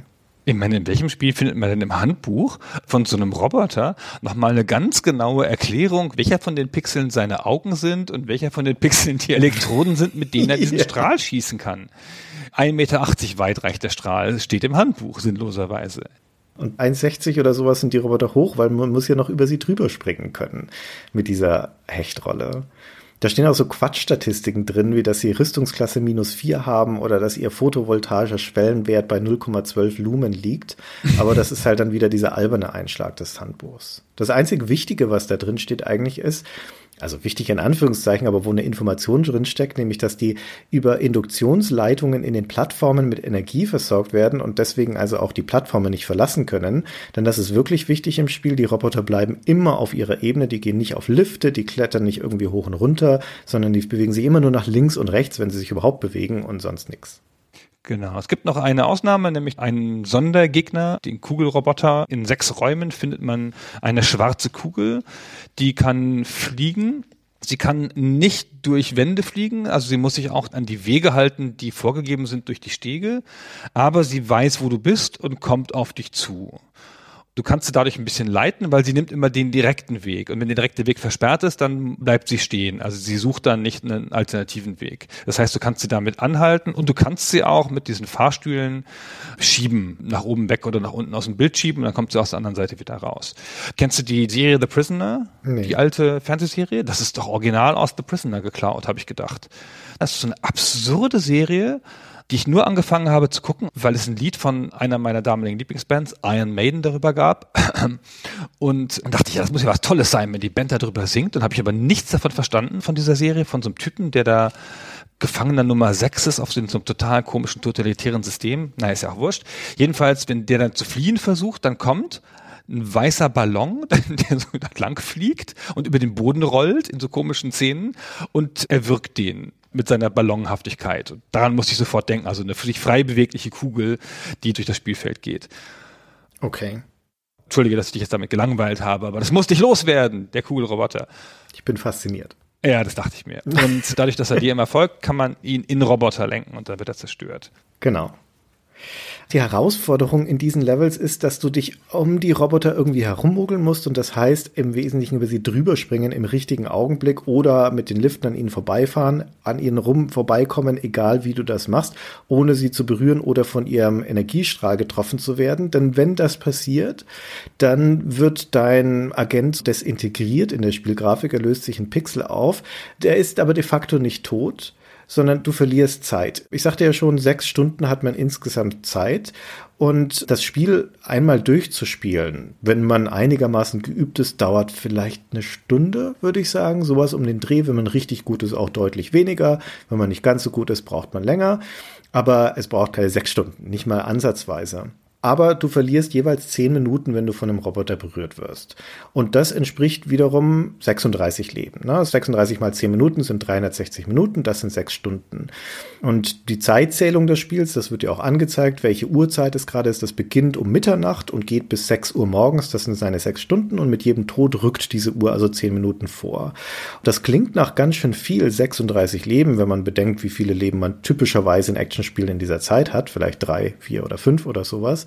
Ich meine, in welchem Spiel findet man denn im Handbuch von so einem Roboter nochmal eine ganz genaue Erklärung, welcher von den Pixeln seine Augen sind und welcher von den Pixeln die Elektroden sind, mit denen er diesen. Strahl schießen kann? 1,80 Meter weit reicht der Strahl, steht im Handbuch, sinnloserweise. Und 1,60 oder sowas sind die Roboter hoch, weil man muss ja noch über sie drüber springen können mit dieser Hechtrolle. Da stehen auch so Quatschstatistiken drin, wie dass sie Rüstungsklasse minus 4 haben oder dass ihr photovoltaischer Schwellenwert bei 0,12 Lumen liegt. Aber das ist halt dann wieder dieser alberne Einschlag des Handbuchs. Das einzige Wichtige, was da drin steht eigentlich ist, also wichtig in Anführungszeichen, aber wo eine Information drin steckt, nämlich dass die über Induktionsleitungen in den Plattformen mit Energie versorgt werden und deswegen also auch die Plattformen nicht verlassen können. Denn das ist wirklich wichtig im Spiel. Die Roboter bleiben immer auf ihrer Ebene, die gehen nicht auf Lifte, die klettern nicht irgendwie hoch und runter, sondern die bewegen sich immer nur nach links und rechts, wenn sie sich überhaupt bewegen und sonst nichts. Genau. Es gibt noch eine Ausnahme, nämlich einen Sondergegner, den Kugelroboter. In sechs Räumen findet man eine schwarze Kugel, die kann fliegen. Sie kann nicht durch Wände fliegen, also sie muss sich auch an die Wege halten, die vorgegeben sind durch die Stege, aber sie weiß, wo du bist und kommt auf dich zu. Du kannst sie dadurch ein bisschen leiten, weil sie nimmt immer den direkten Weg. Und wenn der direkte Weg versperrt ist, dann bleibt sie stehen. Also sie sucht dann nicht einen alternativen Weg. Das heißt, du kannst sie damit anhalten und du kannst sie auch mit diesen Fahrstühlen schieben, nach oben weg oder nach unten aus dem Bild schieben und dann kommt sie aus der anderen Seite wieder raus. Kennst du die Serie The Prisoner? Nee. Die alte Fernsehserie? Das ist doch original aus The Prisoner geklaut, habe ich gedacht. Das ist so eine absurde Serie die ich nur angefangen habe zu gucken, weil es ein Lied von einer meiner damaligen Lieblingsbands, Iron Maiden, darüber gab. Und dachte ich, ja, das muss ja was Tolles sein, wenn die Band darüber singt. Und habe ich aber nichts davon verstanden von dieser Serie, von so einem Typen, der da Gefangener Nummer 6 ist auf so einem total komischen totalitären System. Na, ist ja auch wurscht. Jedenfalls, wenn der dann zu fliehen versucht, dann kommt ein weißer Ballon, der so lang fliegt und über den Boden rollt in so komischen Szenen und erwürgt den mit seiner Ballonhaftigkeit. Und daran musste ich sofort denken, also eine sich frei bewegliche Kugel, die durch das Spielfeld geht. Okay. Entschuldige, dass ich dich jetzt damit gelangweilt habe, aber das musste ich loswerden, der Kugelroboter. Ich bin fasziniert. Ja, das dachte ich mir. Und dadurch, dass er dir immer folgt, kann man ihn in Roboter lenken und dann wird er zerstört. Genau. Die Herausforderung in diesen Levels ist, dass du dich um die Roboter irgendwie herummogeln musst und das heißt im Wesentlichen über sie drüber springen im richtigen Augenblick oder mit den Liften an ihnen vorbeifahren, an ihnen rum vorbeikommen, egal wie du das machst, ohne sie zu berühren oder von ihrem Energiestrahl getroffen zu werden. Denn wenn das passiert, dann wird dein Agent desintegriert in der Spielgrafik, er löst sich ein Pixel auf. Der ist aber de facto nicht tot sondern du verlierst Zeit. Ich sagte ja schon, sechs Stunden hat man insgesamt Zeit. Und das Spiel einmal durchzuspielen, wenn man einigermaßen geübt ist, dauert vielleicht eine Stunde, würde ich sagen. Sowas um den Dreh, wenn man richtig gut ist, auch deutlich weniger. Wenn man nicht ganz so gut ist, braucht man länger. Aber es braucht keine sechs Stunden, nicht mal ansatzweise. Aber du verlierst jeweils zehn Minuten, wenn du von einem Roboter berührt wirst. Und das entspricht wiederum 36 Leben. Ne? 36 mal 10 Minuten sind 360 Minuten, das sind sechs Stunden. Und die Zeitzählung des Spiels, das wird dir auch angezeigt, welche Uhrzeit es gerade ist. Das beginnt um Mitternacht und geht bis 6 Uhr morgens, das sind seine sechs Stunden. Und mit jedem Tod rückt diese Uhr also 10 Minuten vor. Das klingt nach ganz schön viel, 36 Leben, wenn man bedenkt, wie viele Leben man typischerweise in Actionspielen in dieser Zeit hat. Vielleicht drei, vier oder fünf oder sowas.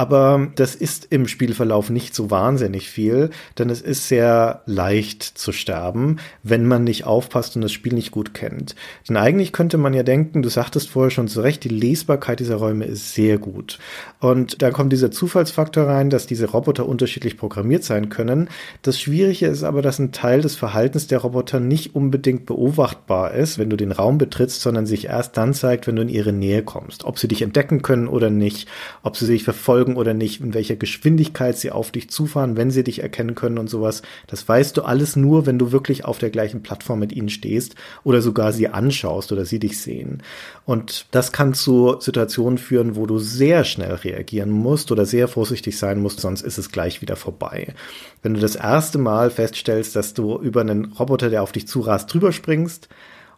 Aber das ist im Spielverlauf nicht so wahnsinnig viel, denn es ist sehr leicht zu sterben, wenn man nicht aufpasst und das Spiel nicht gut kennt. Denn eigentlich könnte man ja denken, du sagtest vorher schon zu Recht, die Lesbarkeit dieser Räume ist sehr gut. Und da kommt dieser Zufallsfaktor rein, dass diese Roboter unterschiedlich programmiert sein können. Das Schwierige ist aber, dass ein Teil des Verhaltens der Roboter nicht unbedingt beobachtbar ist, wenn du den Raum betrittst, sondern sich erst dann zeigt, wenn du in ihre Nähe kommst. Ob sie dich entdecken können oder nicht, ob sie sich verfolgen oder nicht, in welcher Geschwindigkeit sie auf dich zufahren, wenn sie dich erkennen können und sowas. Das weißt du alles nur, wenn du wirklich auf der gleichen Plattform mit ihnen stehst oder sogar sie anschaust oder sie dich sehen. Und das kann zu Situationen führen, wo du sehr schnell reagieren musst oder sehr vorsichtig sein musst, sonst ist es gleich wieder vorbei. Wenn du das erste Mal feststellst, dass du über einen Roboter, der auf dich zurast, drüber springst,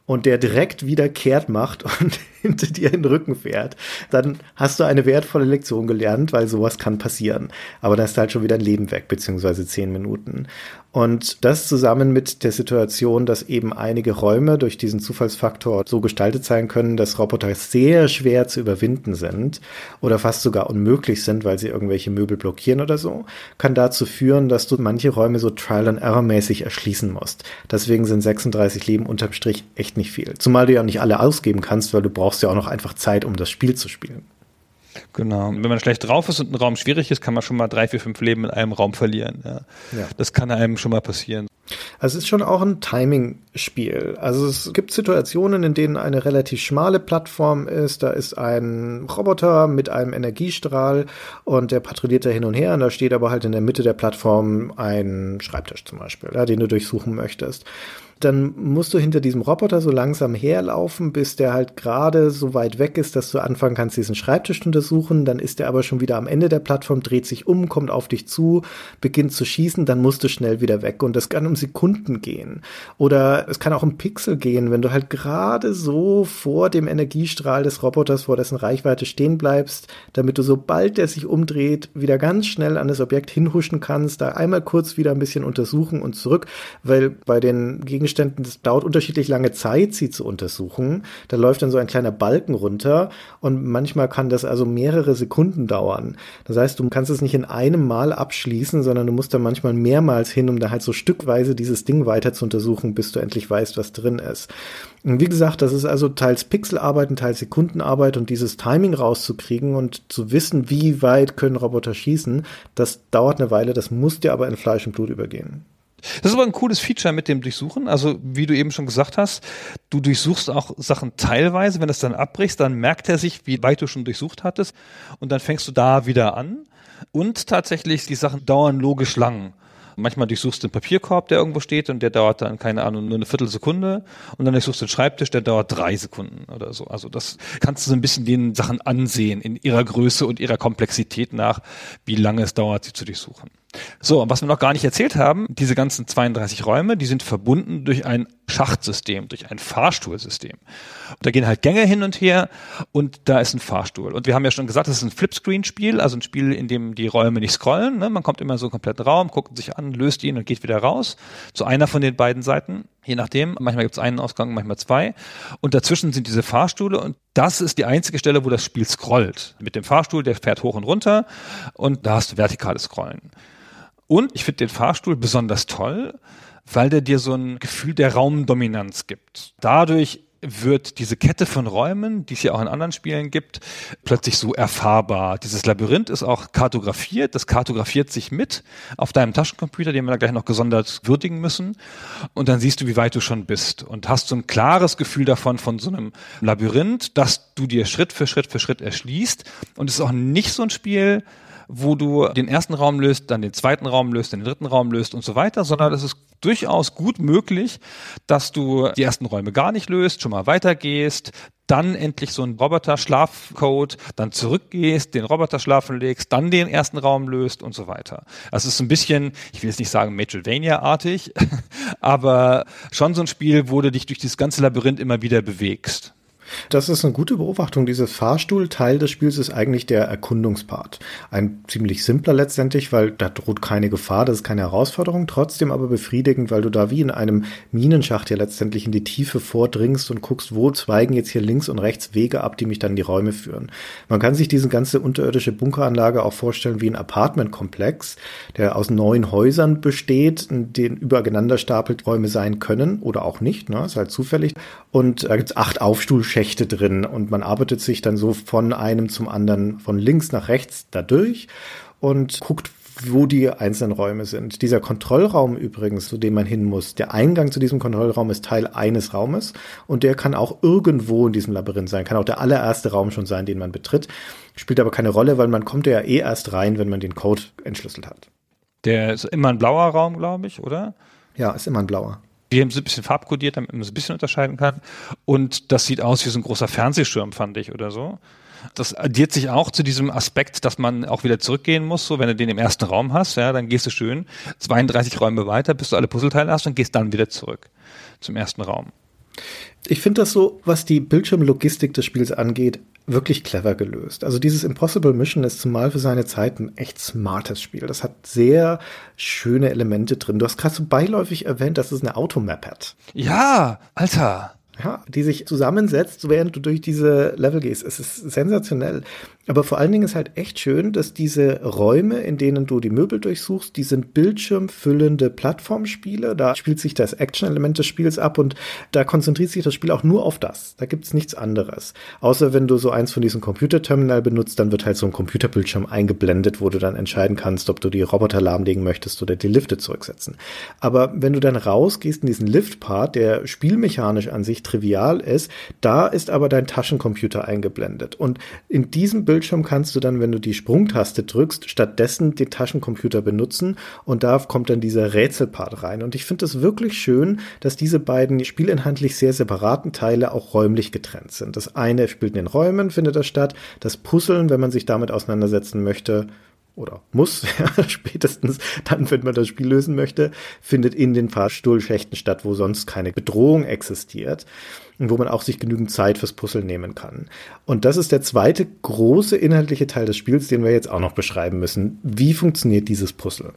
und der direkt wieder kehrt macht und hinter dir in den Rücken fährt, dann hast du eine wertvolle Lektion gelernt, weil sowas kann passieren. Aber dann ist halt schon wieder ein Leben weg, beziehungsweise zehn Minuten. Und das zusammen mit der Situation, dass eben einige Räume durch diesen Zufallsfaktor so gestaltet sein können, dass Roboter sehr schwer zu überwinden sind oder fast sogar unmöglich sind, weil sie irgendwelche Möbel blockieren oder so, kann dazu führen, dass du manche Räume so Trial and Error mäßig erschließen musst. Deswegen sind 36 Leben unterm Strich echt nicht viel. Zumal du ja nicht alle ausgeben kannst, weil du brauchst ja auch noch einfach Zeit, um das Spiel zu spielen. Genau. Wenn man schlecht drauf ist und ein Raum schwierig ist, kann man schon mal drei, vier, fünf Leben in einem Raum verlieren. Ja. ja. Das kann einem schon mal passieren. Also es ist schon auch ein Timing-Spiel. Also es gibt Situationen, in denen eine relativ schmale Plattform ist. Da ist ein Roboter mit einem Energiestrahl und der patrouilliert da hin und her. Und da steht aber halt in der Mitte der Plattform ein Schreibtisch zum Beispiel, ja, den du durchsuchen möchtest dann musst du hinter diesem Roboter so langsam herlaufen, bis der halt gerade so weit weg ist, dass du anfangen kannst, diesen Schreibtisch zu untersuchen. Dann ist der aber schon wieder am Ende der Plattform, dreht sich um, kommt auf dich zu, beginnt zu schießen, dann musst du schnell wieder weg. Und das kann um Sekunden gehen. Oder es kann auch um Pixel gehen, wenn du halt gerade so vor dem Energiestrahl des Roboters, vor dessen Reichweite stehen bleibst, damit du sobald der sich umdreht, wieder ganz schnell an das Objekt hinhuschen kannst, da einmal kurz wieder ein bisschen untersuchen und zurück, weil bei den Gegenständen Gegenständen, das dauert unterschiedlich lange Zeit, sie zu untersuchen. Da läuft dann so ein kleiner Balken runter und manchmal kann das also mehrere Sekunden dauern. Das heißt, du kannst es nicht in einem Mal abschließen, sondern du musst da manchmal mehrmals hin, um da halt so stückweise dieses Ding weiter zu untersuchen, bis du endlich weißt, was drin ist. Und wie gesagt, das ist also teils Pixelarbeit und teils Sekundenarbeit und dieses Timing rauszukriegen und zu wissen, wie weit können Roboter schießen, das dauert eine Weile, das muss dir aber in Fleisch und Blut übergehen. Das ist aber ein cooles Feature mit dem Durchsuchen. Also, wie du eben schon gesagt hast, du durchsuchst auch Sachen teilweise. Wenn du es dann abbrichst, dann merkt er sich, wie weit du schon durchsucht hattest. Und dann fängst du da wieder an. Und tatsächlich, die Sachen dauern logisch lang. Manchmal durchsuchst du einen Papierkorb, der irgendwo steht und der dauert dann, keine Ahnung, nur eine Viertelsekunde. Und dann durchsuchst du den Schreibtisch, der dauert drei Sekunden oder so. Also das kannst du so ein bisschen den Sachen ansehen in ihrer Größe und ihrer Komplexität nach, wie lange es dauert, sie zu durchsuchen. So, und was wir noch gar nicht erzählt haben, diese ganzen 32 Räume, die sind verbunden durch ein Schachtsystem, durch ein Fahrstuhlsystem. da gehen halt Gänge hin und her und da ist ein Fahrstuhl. Und wir haben ja schon gesagt, das ist ein Flipscreen-Spiel, also ein Spiel, in dem die Räume nicht scrollen. Ne? Man kommt immer so einen kompletten Raum, guckt sich an, löst ihn und geht wieder raus zu einer von den beiden Seiten. Je nachdem, manchmal gibt es einen Ausgang, manchmal zwei. Und dazwischen sind diese Fahrstühle und das ist die einzige Stelle, wo das Spiel scrollt. Mit dem Fahrstuhl, der fährt hoch und runter und da hast du vertikales Scrollen. Und ich finde den Fahrstuhl besonders toll, weil der dir so ein Gefühl der Raumdominanz gibt. Dadurch wird diese Kette von Räumen, die es ja auch in anderen Spielen gibt, plötzlich so erfahrbar. Dieses Labyrinth ist auch kartografiert, das kartografiert sich mit auf deinem Taschencomputer, den wir da gleich noch gesondert würdigen müssen. Und dann siehst du, wie weit du schon bist und hast so ein klares Gefühl davon, von so einem Labyrinth, das du dir Schritt für Schritt für Schritt erschließt. Und es ist auch nicht so ein Spiel, wo du den ersten Raum löst, dann den zweiten Raum löst, den dritten Raum löst und so weiter, sondern es ist durchaus gut möglich, dass du die ersten Räume gar nicht löst, schon mal weitergehst, dann endlich so einen Roboter-Schlafcode, dann zurückgehst, den Roboter schlafen legst, dann den ersten Raum löst und so weiter. Also es ist ein bisschen, ich will jetzt nicht sagen Metroidvania-artig, aber schon so ein Spiel, wo du dich durch dieses ganze Labyrinth immer wieder bewegst. Das ist eine gute Beobachtung. Dieses Fahrstuhl-Teil des Spiels ist eigentlich der Erkundungspart. Ein ziemlich simpler letztendlich, weil da droht keine Gefahr, das ist keine Herausforderung, trotzdem aber befriedigend, weil du da wie in einem Minenschacht ja letztendlich in die Tiefe vordringst und guckst, wo zweigen jetzt hier links und rechts Wege ab, die mich dann in die Räume führen. Man kann sich diese ganze unterirdische Bunkeranlage auch vorstellen wie ein Apartmentkomplex, der aus neun Häusern besteht, in denen übereinander stapelt Räume sein können oder auch nicht, ne? ist halt zufällig. Und da gibt's acht Aufstuhlschächte drin und man arbeitet sich dann so von einem zum anderen, von links nach rechts dadurch und guckt, wo die einzelnen Räume sind. Dieser Kontrollraum übrigens, zu dem man hin muss, der Eingang zu diesem Kontrollraum ist Teil eines Raumes und der kann auch irgendwo in diesem Labyrinth sein, kann auch der allererste Raum schon sein, den man betritt, spielt aber keine Rolle, weil man kommt ja eh erst rein, wenn man den Code entschlüsselt hat. Der ist immer ein blauer Raum, glaube ich, oder? Ja, ist immer ein blauer. Die haben es ein bisschen farbkodiert, damit man es ein bisschen unterscheiden kann. Und das sieht aus wie so ein großer Fernsehschirm, fand ich, oder so. Das addiert sich auch zu diesem Aspekt, dass man auch wieder zurückgehen muss. So, wenn du den im ersten Raum hast, ja, dann gehst du schön 32 Räume weiter, bis du alle Puzzleteile hast und gehst dann wieder zurück zum ersten Raum. Ich finde das so, was die Bildschirmlogistik des Spiels angeht, wirklich clever gelöst. Also dieses Impossible Mission ist zumal für seine Zeit ein echt smartes Spiel. Das hat sehr schöne Elemente drin. Du hast gerade so beiläufig erwähnt, dass es eine Automap hat. Ja, Alter. Ja, die sich zusammensetzt, während du durch diese Level gehst. Es ist sensationell. Aber vor allen Dingen ist halt echt schön, dass diese Räume, in denen du die Möbel durchsuchst, die sind bildschirmfüllende Plattformspiele. Da spielt sich das Action-Element des Spiels ab und da konzentriert sich das Spiel auch nur auf das. Da gibt's nichts anderes. Außer wenn du so eins von diesen Computerterminal benutzt, dann wird halt so ein Computerbildschirm eingeblendet, wo du dann entscheiden kannst, ob du die Roboter lahmlegen möchtest oder die Lifte zurücksetzen. Aber wenn du dann rausgehst in diesen Lift-Part, der spielmechanisch an sich trivial ist, da ist aber dein Taschencomputer eingeblendet. Und in diesem Bildschirm kannst du dann, wenn du die Sprungtaste drückst, stattdessen den Taschencomputer benutzen und da kommt dann dieser Rätselpart rein. Und ich finde es wirklich schön, dass diese beiden spielinhaltlich sehr separaten Teile auch räumlich getrennt sind. Das eine spielt in den Räumen, findet das statt. Das Puzzeln, wenn man sich damit auseinandersetzen möchte, oder muss, ja, spätestens dann, wenn man das Spiel lösen möchte, findet in den Fahrstuhlschächten statt, wo sonst keine Bedrohung existiert und wo man auch sich genügend Zeit fürs Puzzle nehmen kann. Und das ist der zweite große inhaltliche Teil des Spiels, den wir jetzt auch noch beschreiben müssen. Wie funktioniert dieses Puzzle?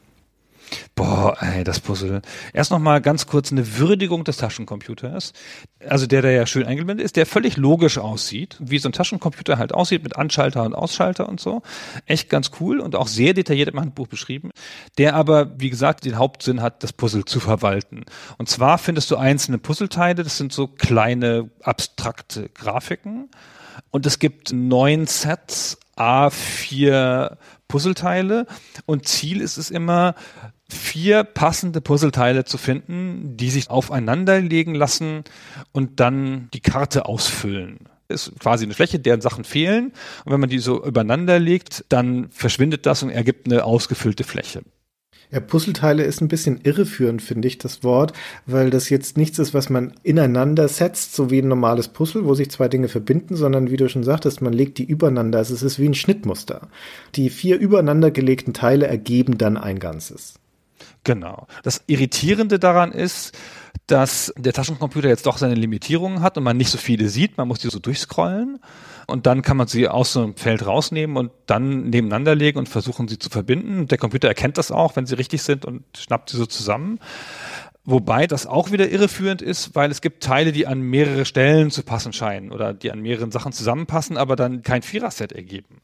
Boah, ey, das Puzzle. Erst noch mal ganz kurz eine Würdigung des Taschencomputers. Also der, der ja schön eingeblendet ist, der völlig logisch aussieht, wie so ein Taschencomputer halt aussieht mit Anschalter und Ausschalter und so. Echt ganz cool und auch sehr detailliert im Handbuch beschrieben. Der aber, wie gesagt, den Hauptsinn hat, das Puzzle zu verwalten. Und zwar findest du einzelne Puzzleteile, das sind so kleine abstrakte Grafiken. Und es gibt neun Sets, A4 Puzzleteile. Und Ziel ist es immer, vier passende Puzzleteile zu finden, die sich aufeinander legen lassen und dann die Karte ausfüllen. Ist quasi eine Fläche, deren Sachen fehlen. Und wenn man die so übereinander legt, dann verschwindet das und ergibt eine ausgefüllte Fläche. Ja, Puzzleteile ist ein bisschen irreführend, finde ich, das Wort, weil das jetzt nichts ist, was man ineinander setzt, so wie ein normales Puzzle, wo sich zwei Dinge verbinden, sondern wie du schon sagtest, man legt die übereinander. Also es ist wie ein Schnittmuster. Die vier übereinander gelegten Teile ergeben dann ein Ganzes. Genau. Das Irritierende daran ist, dass der Taschencomputer jetzt doch seine Limitierungen hat und man nicht so viele sieht. Man muss die so durchscrollen und dann kann man sie aus so einem Feld rausnehmen und dann nebeneinander legen und versuchen sie zu verbinden. Der Computer erkennt das auch, wenn sie richtig sind und schnappt sie so zusammen. Wobei das auch wieder irreführend ist, weil es gibt Teile, die an mehrere Stellen zu passen scheinen oder die an mehreren Sachen zusammenpassen, aber dann kein Viererset ergeben.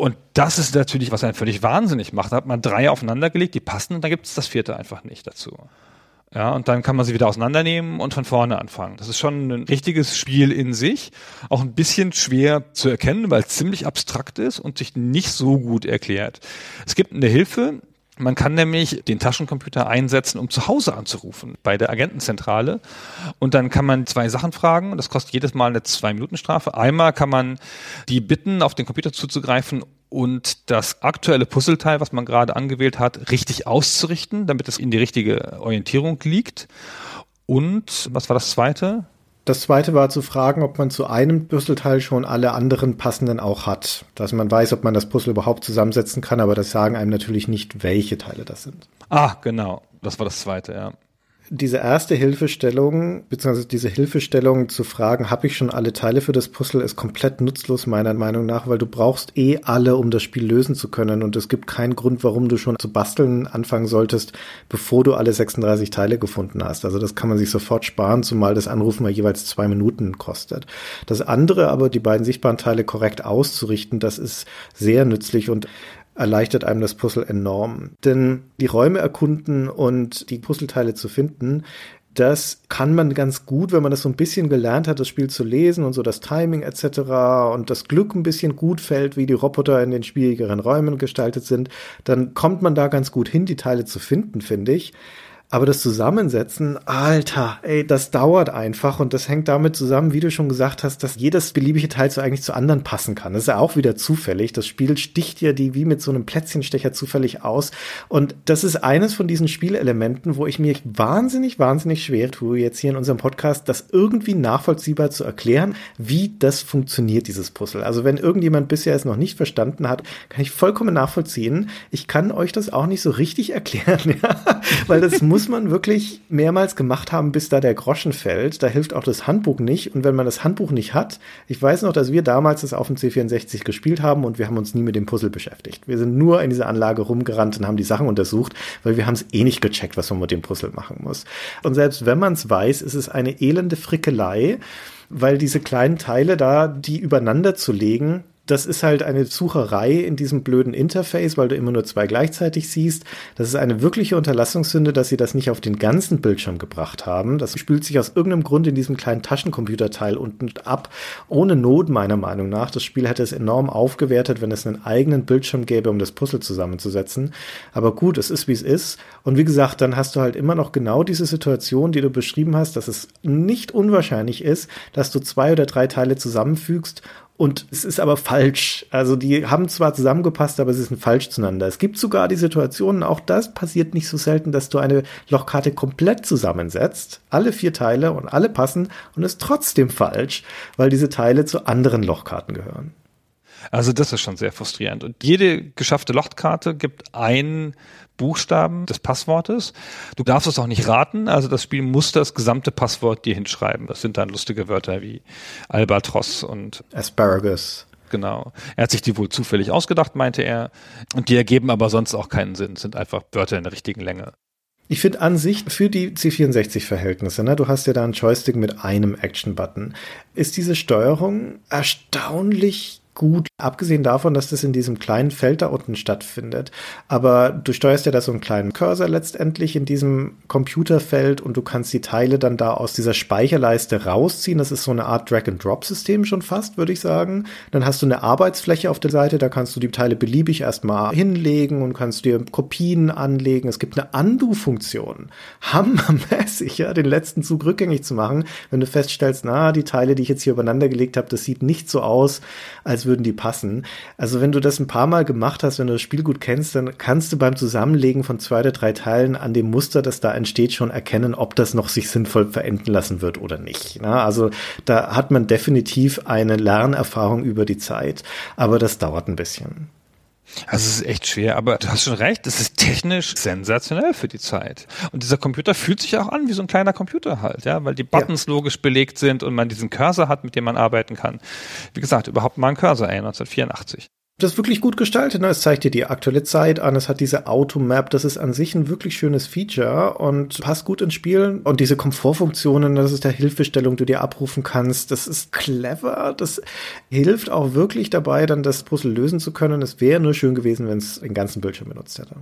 Und das ist natürlich, was einen völlig wahnsinnig macht. Da hat man drei aufeinandergelegt, die passen und dann gibt es das vierte einfach nicht dazu. Ja, und dann kann man sie wieder auseinandernehmen und von vorne anfangen. Das ist schon ein richtiges Spiel in sich. Auch ein bisschen schwer zu erkennen, weil es ziemlich abstrakt ist und sich nicht so gut erklärt. Es gibt eine Hilfe, man kann nämlich den Taschencomputer einsetzen, um zu Hause anzurufen bei der Agentenzentrale. Und dann kann man zwei Sachen fragen. Das kostet jedes Mal eine Zwei-Minuten-Strafe. Einmal kann man die bitten, auf den Computer zuzugreifen und das aktuelle Puzzleteil, was man gerade angewählt hat, richtig auszurichten, damit es in die richtige Orientierung liegt. Und was war das zweite? Das zweite war zu fragen, ob man zu einem Puzzleteil schon alle anderen passenden auch hat. Dass man weiß, ob man das Puzzle überhaupt zusammensetzen kann, aber das sagen einem natürlich nicht, welche Teile das sind. Ah, genau. Das war das zweite, ja. Diese erste Hilfestellung, beziehungsweise diese Hilfestellung zu fragen, habe ich schon alle Teile für das Puzzle, ist komplett nutzlos meiner Meinung nach, weil du brauchst eh alle, um das Spiel lösen zu können. Und es gibt keinen Grund, warum du schon zu basteln anfangen solltest, bevor du alle 36 Teile gefunden hast. Also das kann man sich sofort sparen, zumal das Anrufen mal jeweils zwei Minuten kostet. Das andere aber, die beiden sichtbaren Teile korrekt auszurichten, das ist sehr nützlich und erleichtert einem das Puzzle enorm. Denn die Räume erkunden und die Puzzleteile zu finden, das kann man ganz gut, wenn man das so ein bisschen gelernt hat, das Spiel zu lesen und so das Timing etc. und das Glück ein bisschen gut fällt, wie die Roboter in den schwierigeren Räumen gestaltet sind, dann kommt man da ganz gut hin, die Teile zu finden, finde ich. Aber das Zusammensetzen, Alter, ey, das dauert einfach und das hängt damit zusammen, wie du schon gesagt hast, dass jedes beliebige Teil so eigentlich zu anderen passen kann. Das ist ja auch wieder zufällig. Das Spiel sticht ja die wie mit so einem Plätzchenstecher zufällig aus. Und das ist eines von diesen Spielelementen, wo ich mir wahnsinnig, wahnsinnig schwer tue, jetzt hier in unserem Podcast, das irgendwie nachvollziehbar zu erklären, wie das funktioniert, dieses Puzzle. Also wenn irgendjemand bisher es noch nicht verstanden hat, kann ich vollkommen nachvollziehen. Ich kann euch das auch nicht so richtig erklären, ja? weil das muss muss man wirklich mehrmals gemacht haben, bis da der Groschen fällt. Da hilft auch das Handbuch nicht. Und wenn man das Handbuch nicht hat, ich weiß noch, dass wir damals das auf dem C64 gespielt haben und wir haben uns nie mit dem Puzzle beschäftigt. Wir sind nur in dieser Anlage rumgerannt und haben die Sachen untersucht, weil wir haben es eh nicht gecheckt, was man mit dem Puzzle machen muss. Und selbst wenn man es weiß, ist es eine elende Frickelei, weil diese kleinen Teile da, die übereinander zu legen, das ist halt eine Sucherei in diesem blöden Interface, weil du immer nur zwei gleichzeitig siehst. Das ist eine wirkliche Unterlassungssünde, dass sie das nicht auf den ganzen Bildschirm gebracht haben. Das spült sich aus irgendeinem Grund in diesem kleinen Taschencomputerteil unten ab. Ohne Not, meiner Meinung nach. Das Spiel hätte es enorm aufgewertet, wenn es einen eigenen Bildschirm gäbe, um das Puzzle zusammenzusetzen. Aber gut, es ist wie es ist. Und wie gesagt, dann hast du halt immer noch genau diese Situation, die du beschrieben hast, dass es nicht unwahrscheinlich ist, dass du zwei oder drei Teile zusammenfügst und es ist aber falsch. Also die haben zwar zusammengepasst, aber sie sind falsch zueinander. Es gibt sogar die Situationen, auch das passiert nicht so selten, dass du eine Lochkarte komplett zusammensetzt, alle vier Teile und alle passen und ist trotzdem falsch, weil diese Teile zu anderen Lochkarten gehören. Also das ist schon sehr frustrierend. Und jede geschaffte Lochkarte gibt einen Buchstaben des Passwortes. Du darfst es auch nicht raten, also das Spiel muss das gesamte Passwort dir hinschreiben. Das sind dann lustige Wörter wie Albatross und Asparagus. Genau. Er hat sich die wohl zufällig ausgedacht, meinte er. Und die ergeben aber sonst auch keinen Sinn, sind einfach Wörter in der richtigen Länge. Ich finde an sich für die C64-Verhältnisse, ne, du hast ja da einen Joystick mit einem Action-Button, ist diese Steuerung erstaunlich gut, abgesehen davon, dass das in diesem kleinen Feld da unten stattfindet. Aber du steuerst ja da so einen kleinen Cursor letztendlich in diesem Computerfeld und du kannst die Teile dann da aus dieser Speicherleiste rausziehen. Das ist so eine Art Drag-and-Drop-System schon fast, würde ich sagen. Dann hast du eine Arbeitsfläche auf der Seite, da kannst du die Teile beliebig erstmal hinlegen und kannst dir Kopien anlegen. Es gibt eine Undo-Funktion. Hammermäßig, ja, den letzten Zug rückgängig zu machen, wenn du feststellst, na, die Teile, die ich jetzt hier übereinander gelegt habe, das sieht nicht so aus, als würden die passen. Also wenn du das ein paar Mal gemacht hast, wenn du das Spiel gut kennst, dann kannst du beim Zusammenlegen von zwei oder drei Teilen an dem Muster, das da entsteht, schon erkennen, ob das noch sich sinnvoll verenden lassen wird oder nicht. Na, also da hat man definitiv eine Lernerfahrung über die Zeit, aber das dauert ein bisschen. Also es ist echt schwer, aber du hast schon recht, es ist technisch sensationell für die Zeit. Und dieser Computer fühlt sich auch an wie so ein kleiner Computer halt, ja, weil die Buttons ja. logisch belegt sind und man diesen Cursor hat, mit dem man arbeiten kann. Wie gesagt, überhaupt mal ein Cursor, ey, 1984 das wirklich gut gestaltet. Ne? Es zeigt dir die aktuelle Zeit an. Es hat diese Automap. Das ist an sich ein wirklich schönes Feature und passt gut ins Spiel. Und diese Komfortfunktionen, das ist der Hilfestellung, die du dir abrufen kannst. Das ist clever. Das hilft auch wirklich dabei, dann das Puzzle lösen zu können. Es wäre nur schön gewesen, wenn es den ganzen Bildschirm benutzt hätte.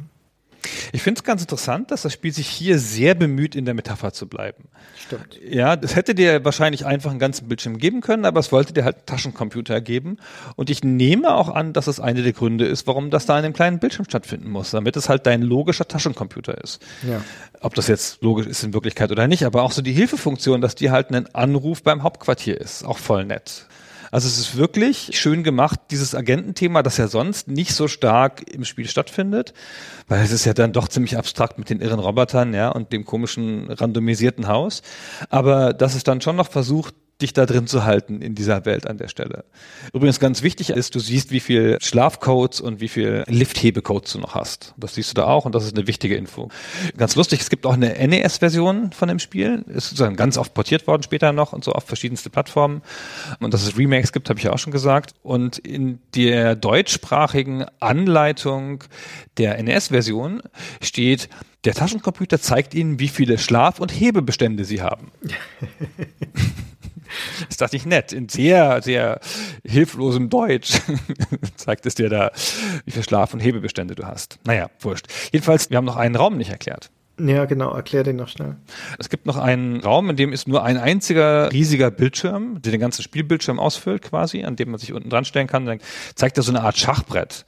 Ich finde es ganz interessant, dass das Spiel sich hier sehr bemüht, in der Metapher zu bleiben. Stimmt. Ja, das hätte dir wahrscheinlich einfach einen ganzen Bildschirm geben können, aber es wollte dir halt einen Taschencomputer geben. Und ich nehme auch an, dass es eine der Gründe ist, warum das da in einem kleinen Bildschirm stattfinden muss, damit es halt dein logischer Taschencomputer ist. Ja. Ob das jetzt logisch ist in Wirklichkeit oder nicht, aber auch so die Hilfefunktion, dass die halt ein Anruf beim Hauptquartier ist, auch voll nett. Also es ist wirklich schön gemacht, dieses Agententhema, das ja sonst nicht so stark im Spiel stattfindet, weil es ist ja dann doch ziemlich abstrakt mit den irren Robotern, ja, und dem komischen randomisierten Haus. Aber dass es dann schon noch versucht, dich da drin zu halten in dieser Welt an der Stelle. Übrigens ganz wichtig ist, du siehst, wie viel Schlafcodes und wie viel Lifthebecodes du noch hast. Das siehst du da auch und das ist eine wichtige Info. Ganz lustig, es gibt auch eine NES-Version von dem Spiel. Ist sozusagen ganz oft portiert worden später noch und so auf verschiedenste Plattformen. Und dass es Remakes gibt, habe ich ja auch schon gesagt. Und in der deutschsprachigen Anleitung der NES-Version steht, der Taschencomputer zeigt Ihnen, wie viele Schlaf- und Hebebestände Sie haben. Das dachte ich nett. In sehr, sehr hilflosem Deutsch zeigt es dir da, wie viel Schlaf- und Hebebestände du hast. Naja, wurscht. Jedenfalls, wir haben noch einen Raum nicht erklärt. Ja, genau, erklär den noch schnell. Es gibt noch einen Raum, in dem ist nur ein einziger riesiger Bildschirm, der den ganzen Spielbildschirm ausfüllt quasi, an dem man sich unten dran stellen kann. Dann zeigt er so eine Art Schachbrett.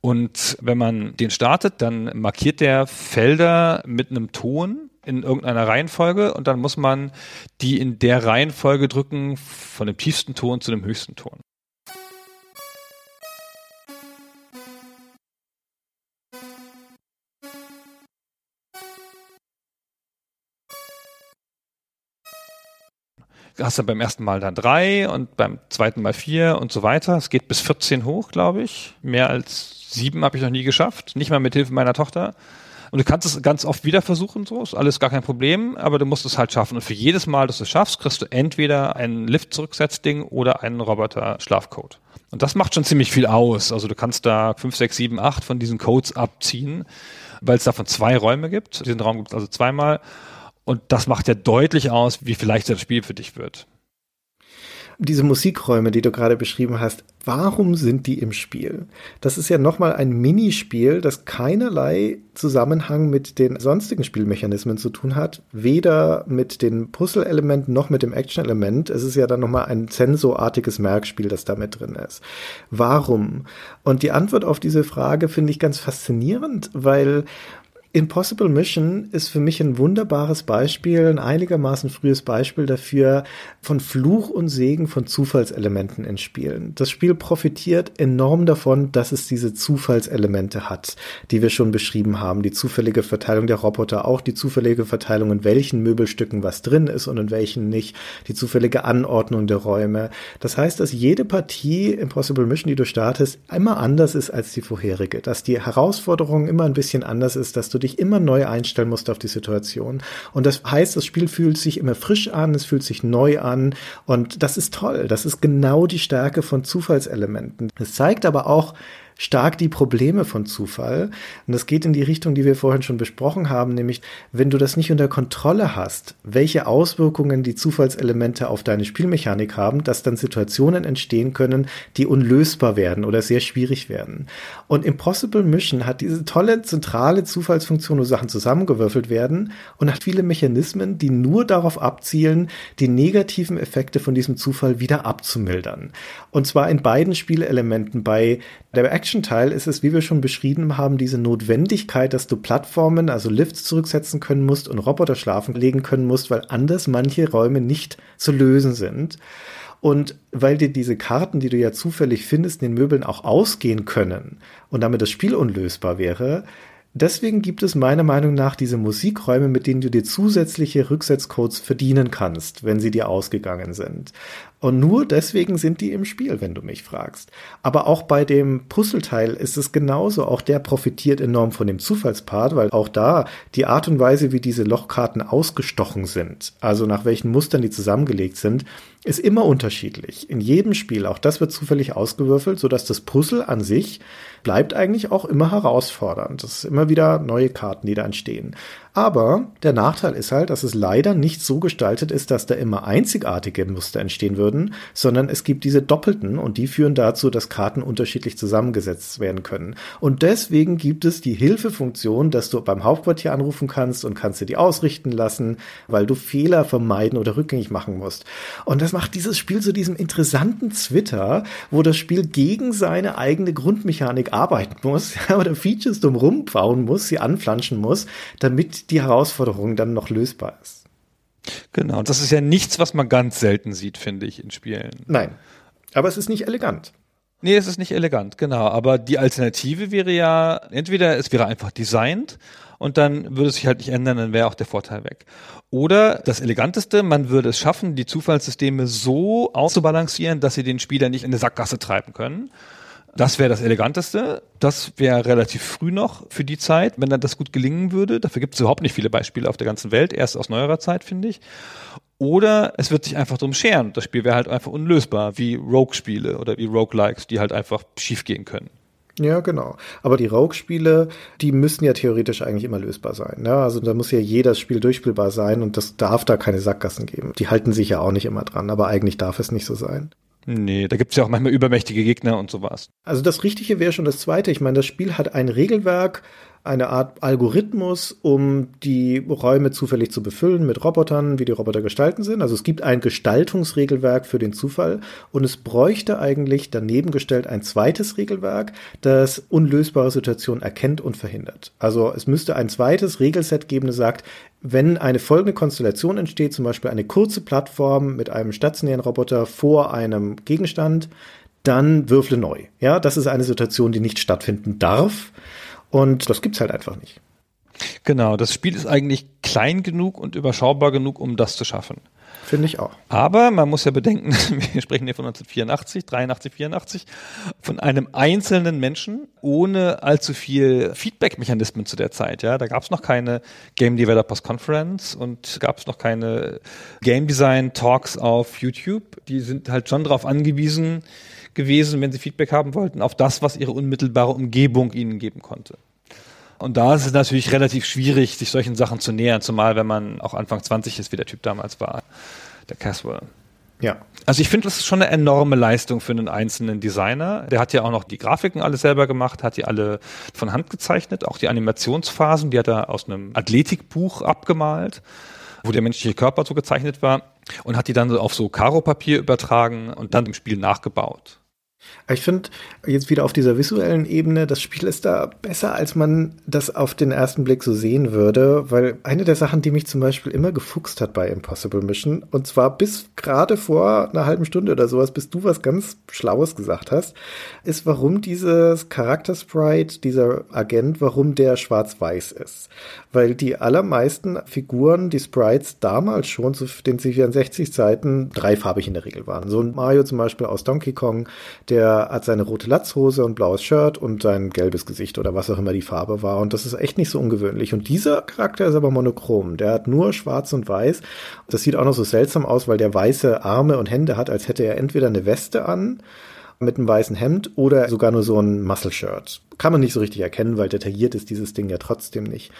Und wenn man den startet, dann markiert der Felder mit einem Ton in irgendeiner Reihenfolge und dann muss man die in der Reihenfolge drücken von dem tiefsten Ton zu dem höchsten Ton. hast du beim ersten Mal dann drei und beim zweiten Mal vier und so weiter. Es geht bis 14 hoch, glaube ich. Mehr als sieben habe ich noch nie geschafft. Nicht mal mit Hilfe meiner Tochter. Und du kannst es ganz oft wieder versuchen, so ist alles gar kein Problem, aber du musst es halt schaffen. Und für jedes Mal, dass du es schaffst, kriegst du entweder ein Lift-Zurücksetzding oder einen Roboter-Schlafcode. Und das macht schon ziemlich viel aus. Also du kannst da fünf, sechs, sieben, acht von diesen Codes abziehen, weil es davon zwei Räume gibt. Diesen Raum gibt es also zweimal. Und das macht ja deutlich aus, wie viel leichter das Spiel für dich wird diese Musikräume, die du gerade beschrieben hast, warum sind die im Spiel? Das ist ja nochmal ein Minispiel, das keinerlei Zusammenhang mit den sonstigen Spielmechanismen zu tun hat, weder mit den Puzzle-Elementen noch mit dem Action-Element. Es ist ja dann nochmal ein zensorartiges Merkspiel, das da mit drin ist. Warum? Und die Antwort auf diese Frage finde ich ganz faszinierend, weil Impossible Mission ist für mich ein wunderbares Beispiel, ein einigermaßen frühes Beispiel dafür von Fluch und Segen von Zufallselementen in Spielen. Das Spiel profitiert enorm davon, dass es diese Zufallselemente hat, die wir schon beschrieben haben. Die zufällige Verteilung der Roboter, auch die zufällige Verteilung, in welchen Möbelstücken was drin ist und in welchen nicht, die zufällige Anordnung der Räume. Das heißt, dass jede Partie Impossible Mission, die du startest, immer anders ist als die vorherige, dass die Herausforderung immer ein bisschen anders ist, dass du dich immer neu einstellen musst auf die Situation. Und das heißt, das Spiel fühlt sich immer frisch an, es fühlt sich neu an und das ist toll. Das ist genau die Stärke von Zufallselementen. Es zeigt aber auch, stark die Probleme von Zufall. Und das geht in die Richtung, die wir vorhin schon besprochen haben, nämlich wenn du das nicht unter Kontrolle hast, welche Auswirkungen die Zufallselemente auf deine Spielmechanik haben, dass dann Situationen entstehen können, die unlösbar werden oder sehr schwierig werden. Und Impossible Mission hat diese tolle zentrale Zufallsfunktion, wo Sachen zusammengewürfelt werden und hat viele Mechanismen, die nur darauf abzielen, die negativen Effekte von diesem Zufall wieder abzumildern. Und zwar in beiden Spielelementen. Bei der Action-Teil ist es, wie wir schon beschrieben haben, diese Notwendigkeit, dass du Plattformen, also Lifts zurücksetzen können musst und Roboter schlafen legen können musst, weil anders manche Räume nicht zu lösen sind. Und weil dir diese Karten, die du ja zufällig findest, in den Möbeln auch ausgehen können und damit das Spiel unlösbar wäre, Deswegen gibt es meiner Meinung nach diese Musikräume, mit denen du dir zusätzliche Rücksetzcodes verdienen kannst, wenn sie dir ausgegangen sind. Und nur deswegen sind die im Spiel, wenn du mich fragst. Aber auch bei dem Puzzleteil ist es genauso. Auch der profitiert enorm von dem Zufallspart, weil auch da die Art und Weise, wie diese Lochkarten ausgestochen sind, also nach welchen Mustern die zusammengelegt sind, ist immer unterschiedlich. In jedem Spiel, auch das wird zufällig ausgewürfelt, sodass das Puzzle an sich bleibt eigentlich auch immer herausfordernd. Das ist immer wieder neue Karten, die da entstehen. Aber der Nachteil ist halt, dass es leider nicht so gestaltet ist, dass da immer einzigartige Muster entstehen würden, sondern es gibt diese doppelten und die führen dazu, dass Karten unterschiedlich zusammengesetzt werden können. Und deswegen gibt es die Hilfefunktion, dass du beim Hauptquartier anrufen kannst und kannst dir die ausrichten lassen, weil du Fehler vermeiden oder rückgängig machen musst. Und das macht dieses Spiel zu diesem interessanten Twitter, wo das Spiel gegen seine eigene Grundmechanik arbeiten muss oder Features drumherum bauen muss, sie anflanschen muss, damit die Herausforderung dann noch lösbar ist. Genau, das ist ja nichts, was man ganz selten sieht, finde ich, in Spielen. Nein, aber es ist nicht elegant. Nee, es ist nicht elegant, genau. Aber die Alternative wäre ja, entweder es wäre einfach designt und dann würde es sich halt nicht ändern, dann wäre auch der Vorteil weg. Oder das Eleganteste, man würde es schaffen, die Zufallssysteme so auszubalancieren, dass sie den Spieler nicht in eine Sackgasse treiben können. Das wäre das Eleganteste. Das wäre relativ früh noch für die Zeit, wenn dann das gut gelingen würde. Dafür gibt es überhaupt nicht viele Beispiele auf der ganzen Welt, erst aus neuerer Zeit, finde ich. Oder es wird sich einfach drum scheren. Das Spiel wäre halt einfach unlösbar, wie Rogue-Spiele oder wie Roguelikes, die halt einfach schiefgehen können. Ja, genau. Aber die Rogue-Spiele, die müssen ja theoretisch eigentlich immer lösbar sein. Ne? Also da muss ja jedes Spiel durchspielbar sein und das darf da keine Sackgassen geben. Die halten sich ja auch nicht immer dran, aber eigentlich darf es nicht so sein. Nee, da gibt's ja auch manchmal übermächtige Gegner und sowas. Also das Richtige wäre schon das Zweite. Ich meine, das Spiel hat ein Regelwerk, eine Art Algorithmus, um die Räume zufällig zu befüllen mit Robotern, wie die Roboter gestalten sind. Also es gibt ein Gestaltungsregelwerk für den Zufall und es bräuchte eigentlich daneben gestellt ein zweites Regelwerk, das unlösbare Situationen erkennt und verhindert. Also es müsste ein zweites Regelset geben, das sagt, wenn eine folgende Konstellation entsteht, zum Beispiel eine kurze Plattform mit einem stationären Roboter vor einem Gegenstand, dann würfle neu. Ja, das ist eine Situation, die nicht stattfinden darf. Und das gibt's halt einfach nicht. Genau, das Spiel ist eigentlich klein genug und überschaubar genug, um das zu schaffen. Finde ich auch. Aber man muss ja bedenken, wir sprechen hier von 1984, 83, 84, von einem einzelnen Menschen ohne allzu viel Feedback-Mechanismen zu der Zeit. Ja, da gab es noch keine Game Developers Conference und gab es noch keine Game Design Talks auf YouTube. Die sind halt schon darauf angewiesen, gewesen, wenn sie Feedback haben wollten, auf das, was ihre unmittelbare Umgebung ihnen geben konnte. Und da ist es natürlich relativ schwierig, sich solchen Sachen zu nähern, zumal wenn man auch Anfang 20 ist, wie der Typ damals war, der Caswell. Ja. Also ich finde, das ist schon eine enorme Leistung für einen einzelnen Designer. Der hat ja auch noch die Grafiken alle selber gemacht, hat die alle von Hand gezeichnet, auch die Animationsphasen, die hat er aus einem Athletikbuch abgemalt, wo der menschliche Körper so gezeichnet war und hat die dann auf so Karo-Papier übertragen und dann im Spiel nachgebaut. Ich finde jetzt wieder auf dieser visuellen Ebene, das Spiel ist da besser, als man das auf den ersten Blick so sehen würde, weil eine der Sachen, die mich zum Beispiel immer gefuchst hat bei Impossible Mission, und zwar bis gerade vor einer halben Stunde oder sowas, bis du was ganz Schlaues gesagt hast, ist, warum dieses Charakter-Sprite, dieser Agent, warum der schwarz-weiß ist. Weil die allermeisten Figuren, die Sprites damals schon zu den C64-Zeiten dreifarbig in der Regel waren. So ein Mario zum Beispiel aus Donkey Kong, der hat seine rote Latzhose und blaues Shirt und sein gelbes Gesicht oder was auch immer die Farbe war. Und das ist echt nicht so ungewöhnlich. Und dieser Charakter ist aber monochrom. Der hat nur schwarz und weiß. Das sieht auch noch so seltsam aus, weil der weiße Arme und Hände hat, als hätte er entweder eine Weste an mit einem weißen Hemd oder sogar nur so ein Muscle-Shirt. Kann man nicht so richtig erkennen, weil detailliert ist dieses Ding ja trotzdem nicht.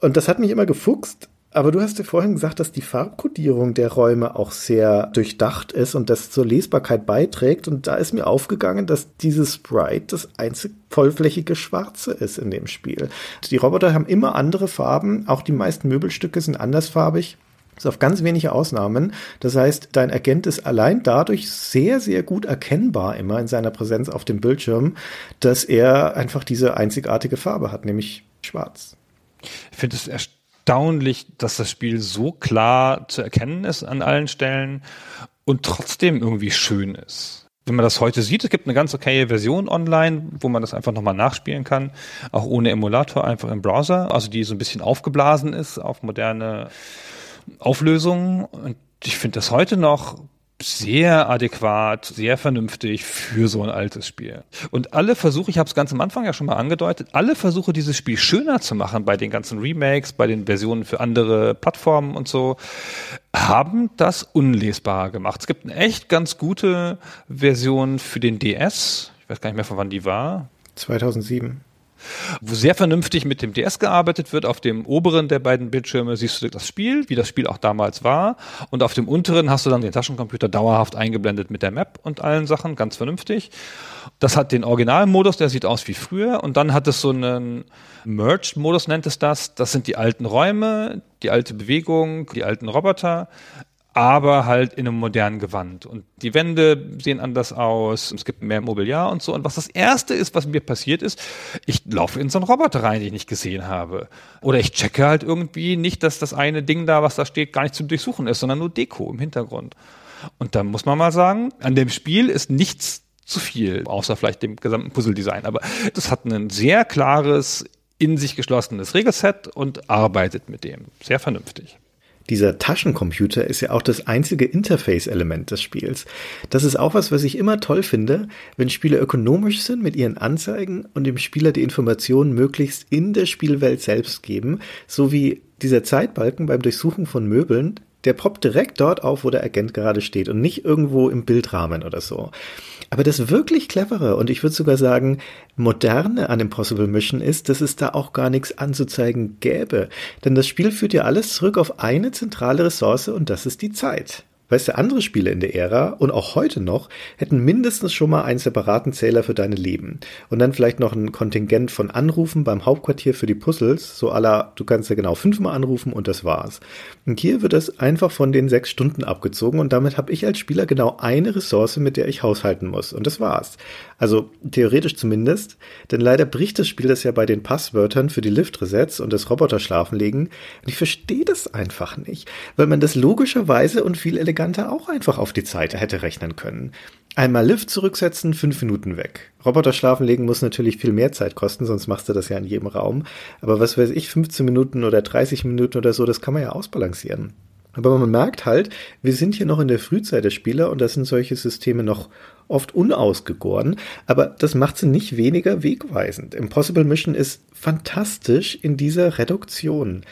Und das hat mich immer gefuchst, aber du hast ja vorhin gesagt, dass die Farbkodierung der Räume auch sehr durchdacht ist und das zur Lesbarkeit beiträgt. Und da ist mir aufgegangen, dass dieses Sprite das einzig vollflächige Schwarze ist in dem Spiel. Die Roboter haben immer andere Farben, auch die meisten Möbelstücke sind andersfarbig. Ist auf ganz wenige Ausnahmen. Das heißt, dein Agent ist allein dadurch sehr, sehr gut erkennbar immer in seiner Präsenz auf dem Bildschirm, dass er einfach diese einzigartige Farbe hat, nämlich schwarz. Ich finde es erstaunlich, dass das Spiel so klar zu erkennen ist an allen Stellen und trotzdem irgendwie schön ist. Wenn man das heute sieht, es gibt eine ganz okaye Version online, wo man das einfach nochmal nachspielen kann, auch ohne Emulator, einfach im Browser, also die so ein bisschen aufgeblasen ist auf moderne Auflösungen. Und ich finde das heute noch sehr adäquat, sehr vernünftig für so ein altes Spiel. Und alle Versuche, ich habe es ganz am Anfang ja schon mal angedeutet, alle Versuche, dieses Spiel schöner zu machen bei den ganzen Remakes, bei den Versionen für andere Plattformen und so, haben das unlesbar gemacht. Es gibt eine echt ganz gute Version für den DS. Ich weiß gar nicht mehr, von wann die war. 2007 wo sehr vernünftig mit dem DS gearbeitet wird. Auf dem oberen der beiden Bildschirme siehst du das Spiel, wie das Spiel auch damals war. Und auf dem unteren hast du dann den Taschencomputer dauerhaft eingeblendet mit der Map und allen Sachen, ganz vernünftig. Das hat den Originalmodus, der sieht aus wie früher. Und dann hat es so einen Merged-Modus, nennt es das. Das sind die alten Räume, die alte Bewegung, die alten Roboter aber halt in einem modernen Gewand. Und die Wände sehen anders aus, es gibt mehr Mobiliar und so. Und was das Erste ist, was mir passiert ist, ich laufe in so einen Roboter rein, den ich nicht gesehen habe. Oder ich checke halt irgendwie nicht, dass das eine Ding da, was da steht, gar nicht zum Durchsuchen ist, sondern nur Deko im Hintergrund. Und da muss man mal sagen, an dem Spiel ist nichts zu viel, außer vielleicht dem gesamten Puzzle-Design. Aber das hat ein sehr klares, in sich geschlossenes Regelset und arbeitet mit dem. Sehr vernünftig. Dieser Taschencomputer ist ja auch das einzige Interface-Element des Spiels. Das ist auch was, was ich immer toll finde, wenn Spiele ökonomisch sind mit ihren Anzeigen und dem Spieler die Informationen möglichst in der Spielwelt selbst geben, so wie dieser Zeitbalken beim Durchsuchen von Möbeln, der poppt direkt dort auf, wo der Agent gerade steht und nicht irgendwo im Bildrahmen oder so. Aber das wirklich clevere und ich würde sogar sagen moderne an Impossible Mission ist, dass es da auch gar nichts anzuzeigen gäbe. Denn das Spiel führt ja alles zurück auf eine zentrale Ressource und das ist die Zeit. Weißt du, andere Spiele in der Ära und auch heute noch hätten mindestens schon mal einen separaten Zähler für deine Leben. Und dann vielleicht noch ein Kontingent von Anrufen beim Hauptquartier für die Puzzles, so aller, du kannst ja genau fünfmal anrufen und das war's. Und hier wird es einfach von den sechs Stunden abgezogen und damit habe ich als Spieler genau eine Ressource, mit der ich haushalten muss. Und das war's. Also theoretisch zumindest, denn leider bricht das Spiel das ja bei den Passwörtern für die Lift-Resets und das Roboter-Schlafenlegen. Und ich verstehe das einfach nicht, weil man das logischerweise und viel eleganter eleganter auch einfach auf die Zeit hätte rechnen können. Einmal Lift zurücksetzen, fünf Minuten weg. Roboter schlafen legen muss natürlich viel mehr Zeit kosten, sonst machst du das ja in jedem Raum. Aber was weiß ich, 15 Minuten oder 30 Minuten oder so, das kann man ja ausbalancieren. Aber man merkt halt, wir sind hier noch in der Frühzeit der Spieler und da sind solche Systeme noch oft unausgegoren, aber das macht sie nicht weniger wegweisend. Impossible Mission ist fantastisch in dieser Reduktion.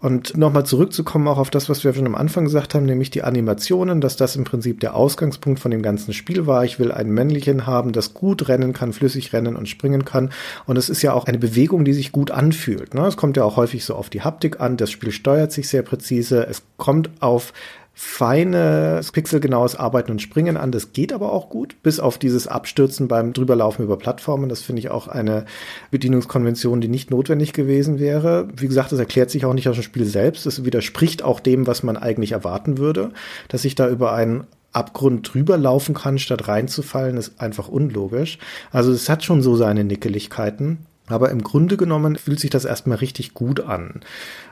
Und nochmal zurückzukommen auch auf das, was wir schon am Anfang gesagt haben, nämlich die Animationen, dass das im Prinzip der Ausgangspunkt von dem ganzen Spiel war. Ich will einen Männlichen haben, das gut rennen kann, flüssig rennen und springen kann. Und es ist ja auch eine Bewegung, die sich gut anfühlt. Ne? Es kommt ja auch häufig so auf die Haptik an. Das Spiel steuert sich sehr präzise. Es kommt auf feines, pixelgenaues Arbeiten und Springen an. Das geht aber auch gut, bis auf dieses Abstürzen beim Drüberlaufen über Plattformen. Das finde ich auch eine Bedienungskonvention, die nicht notwendig gewesen wäre. Wie gesagt, das erklärt sich auch nicht aus dem Spiel selbst. Es widerspricht auch dem, was man eigentlich erwarten würde. Dass ich da über einen Abgrund drüber laufen kann, statt reinzufallen, ist einfach unlogisch. Also es hat schon so seine Nickeligkeiten. Aber im Grunde genommen fühlt sich das erstmal richtig gut an,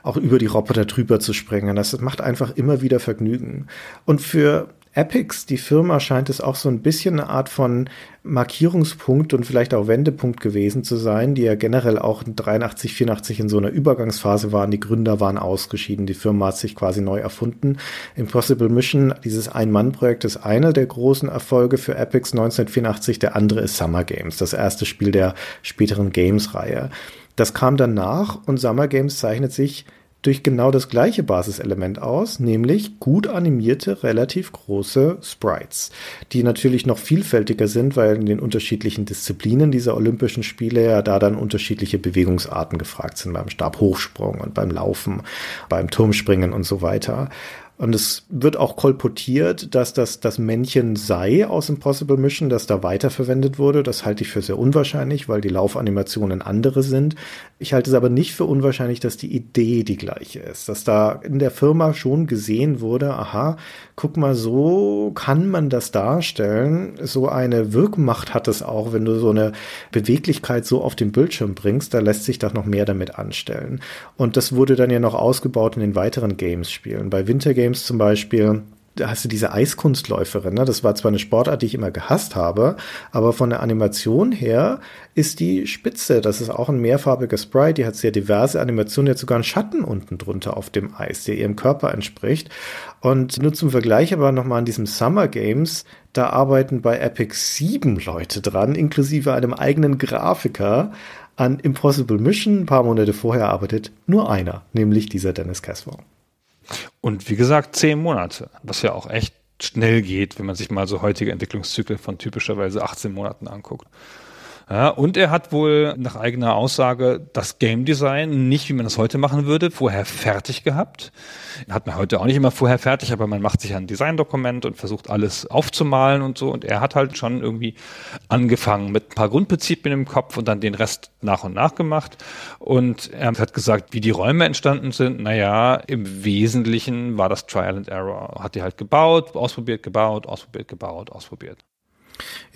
auch über die Roboter drüber zu springen. Das macht einfach immer wieder Vergnügen. Und für Epics, die Firma, scheint es auch so ein bisschen eine Art von Markierungspunkt und vielleicht auch Wendepunkt gewesen zu sein, die ja generell auch in 83, 84 in so einer Übergangsphase waren. Die Gründer waren ausgeschieden, die Firma hat sich quasi neu erfunden. Impossible Mission, dieses Ein-Mann-Projekt, ist einer der großen Erfolge für Epics 1984. Der andere ist Summer Games, das erste Spiel der späteren Games-Reihe. Das kam danach und Summer Games zeichnet sich durch genau das gleiche Basiselement aus, nämlich gut animierte, relativ große Sprites, die natürlich noch vielfältiger sind, weil in den unterschiedlichen Disziplinen dieser Olympischen Spiele ja da dann unterschiedliche Bewegungsarten gefragt sind, beim Stabhochsprung und beim Laufen, beim Turmspringen und so weiter. Und es wird auch kolportiert, dass das das Männchen sei aus Impossible Mission, das da weiterverwendet wurde. Das halte ich für sehr unwahrscheinlich, weil die Laufanimationen andere sind. Ich halte es aber nicht für unwahrscheinlich, dass die Idee die gleiche ist. Dass da in der Firma schon gesehen wurde, aha, guck mal, so kann man das darstellen. So eine Wirkmacht hat es auch, wenn du so eine Beweglichkeit so auf den Bildschirm bringst. Da lässt sich doch noch mehr damit anstellen. Und das wurde dann ja noch ausgebaut in den weiteren Games-Spielen. Bei Winter Games zum Beispiel, hast du diese Eiskunstläuferin, ne? das war zwar eine Sportart, die ich immer gehasst habe, aber von der Animation her ist die spitze. Das ist auch ein mehrfarbiger Sprite, die hat sehr diverse Animationen, hat sogar einen Schatten unten drunter auf dem Eis, der ihrem Körper entspricht. Und nur zum Vergleich aber nochmal an diesem Summer Games, da arbeiten bei Epic sieben Leute dran, inklusive einem eigenen Grafiker. An Impossible Mission, ein paar Monate vorher arbeitet nur einer, nämlich dieser Dennis Caswell. Und wie gesagt, zehn Monate, was ja auch echt schnell geht, wenn man sich mal so heutige Entwicklungszyklen von typischerweise 18 Monaten anguckt. Ja, und er hat wohl nach eigener Aussage das Game Design nicht, wie man das heute machen würde, vorher fertig gehabt. Hat man heute auch nicht immer vorher fertig, aber man macht sich ein Designdokument und versucht alles aufzumalen und so. Und er hat halt schon irgendwie angefangen mit ein paar Grundprinzipien im Kopf und dann den Rest nach und nach gemacht. Und er hat gesagt, wie die Räume entstanden sind. Naja, im Wesentlichen war das Trial and Error. Hat die halt gebaut, ausprobiert, gebaut, ausprobiert, gebaut, ausprobiert.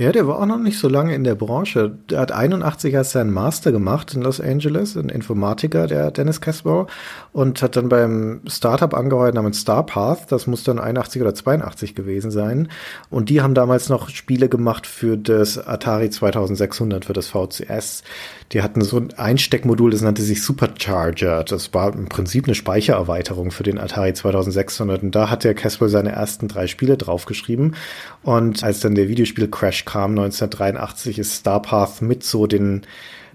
Ja, der war auch noch nicht so lange in der Branche. Der hat 81 erst seinen Master gemacht in Los Angeles, ein Informatiker, der Dennis Caswell, und hat dann beim Startup angeheuert namens Starpath. Das muss dann 81 oder 82 gewesen sein. Und die haben damals noch Spiele gemacht für das Atari 2600, für das VCS. Die hatten so ein Einsteckmodul, das nannte sich Supercharger. Das war im Prinzip eine Speichererweiterung für den Atari 2600. Und da hat der Caswell seine ersten drei Spiele draufgeschrieben. Und als dann der Videospiel Crash kam 1983, ist Starpath mit so den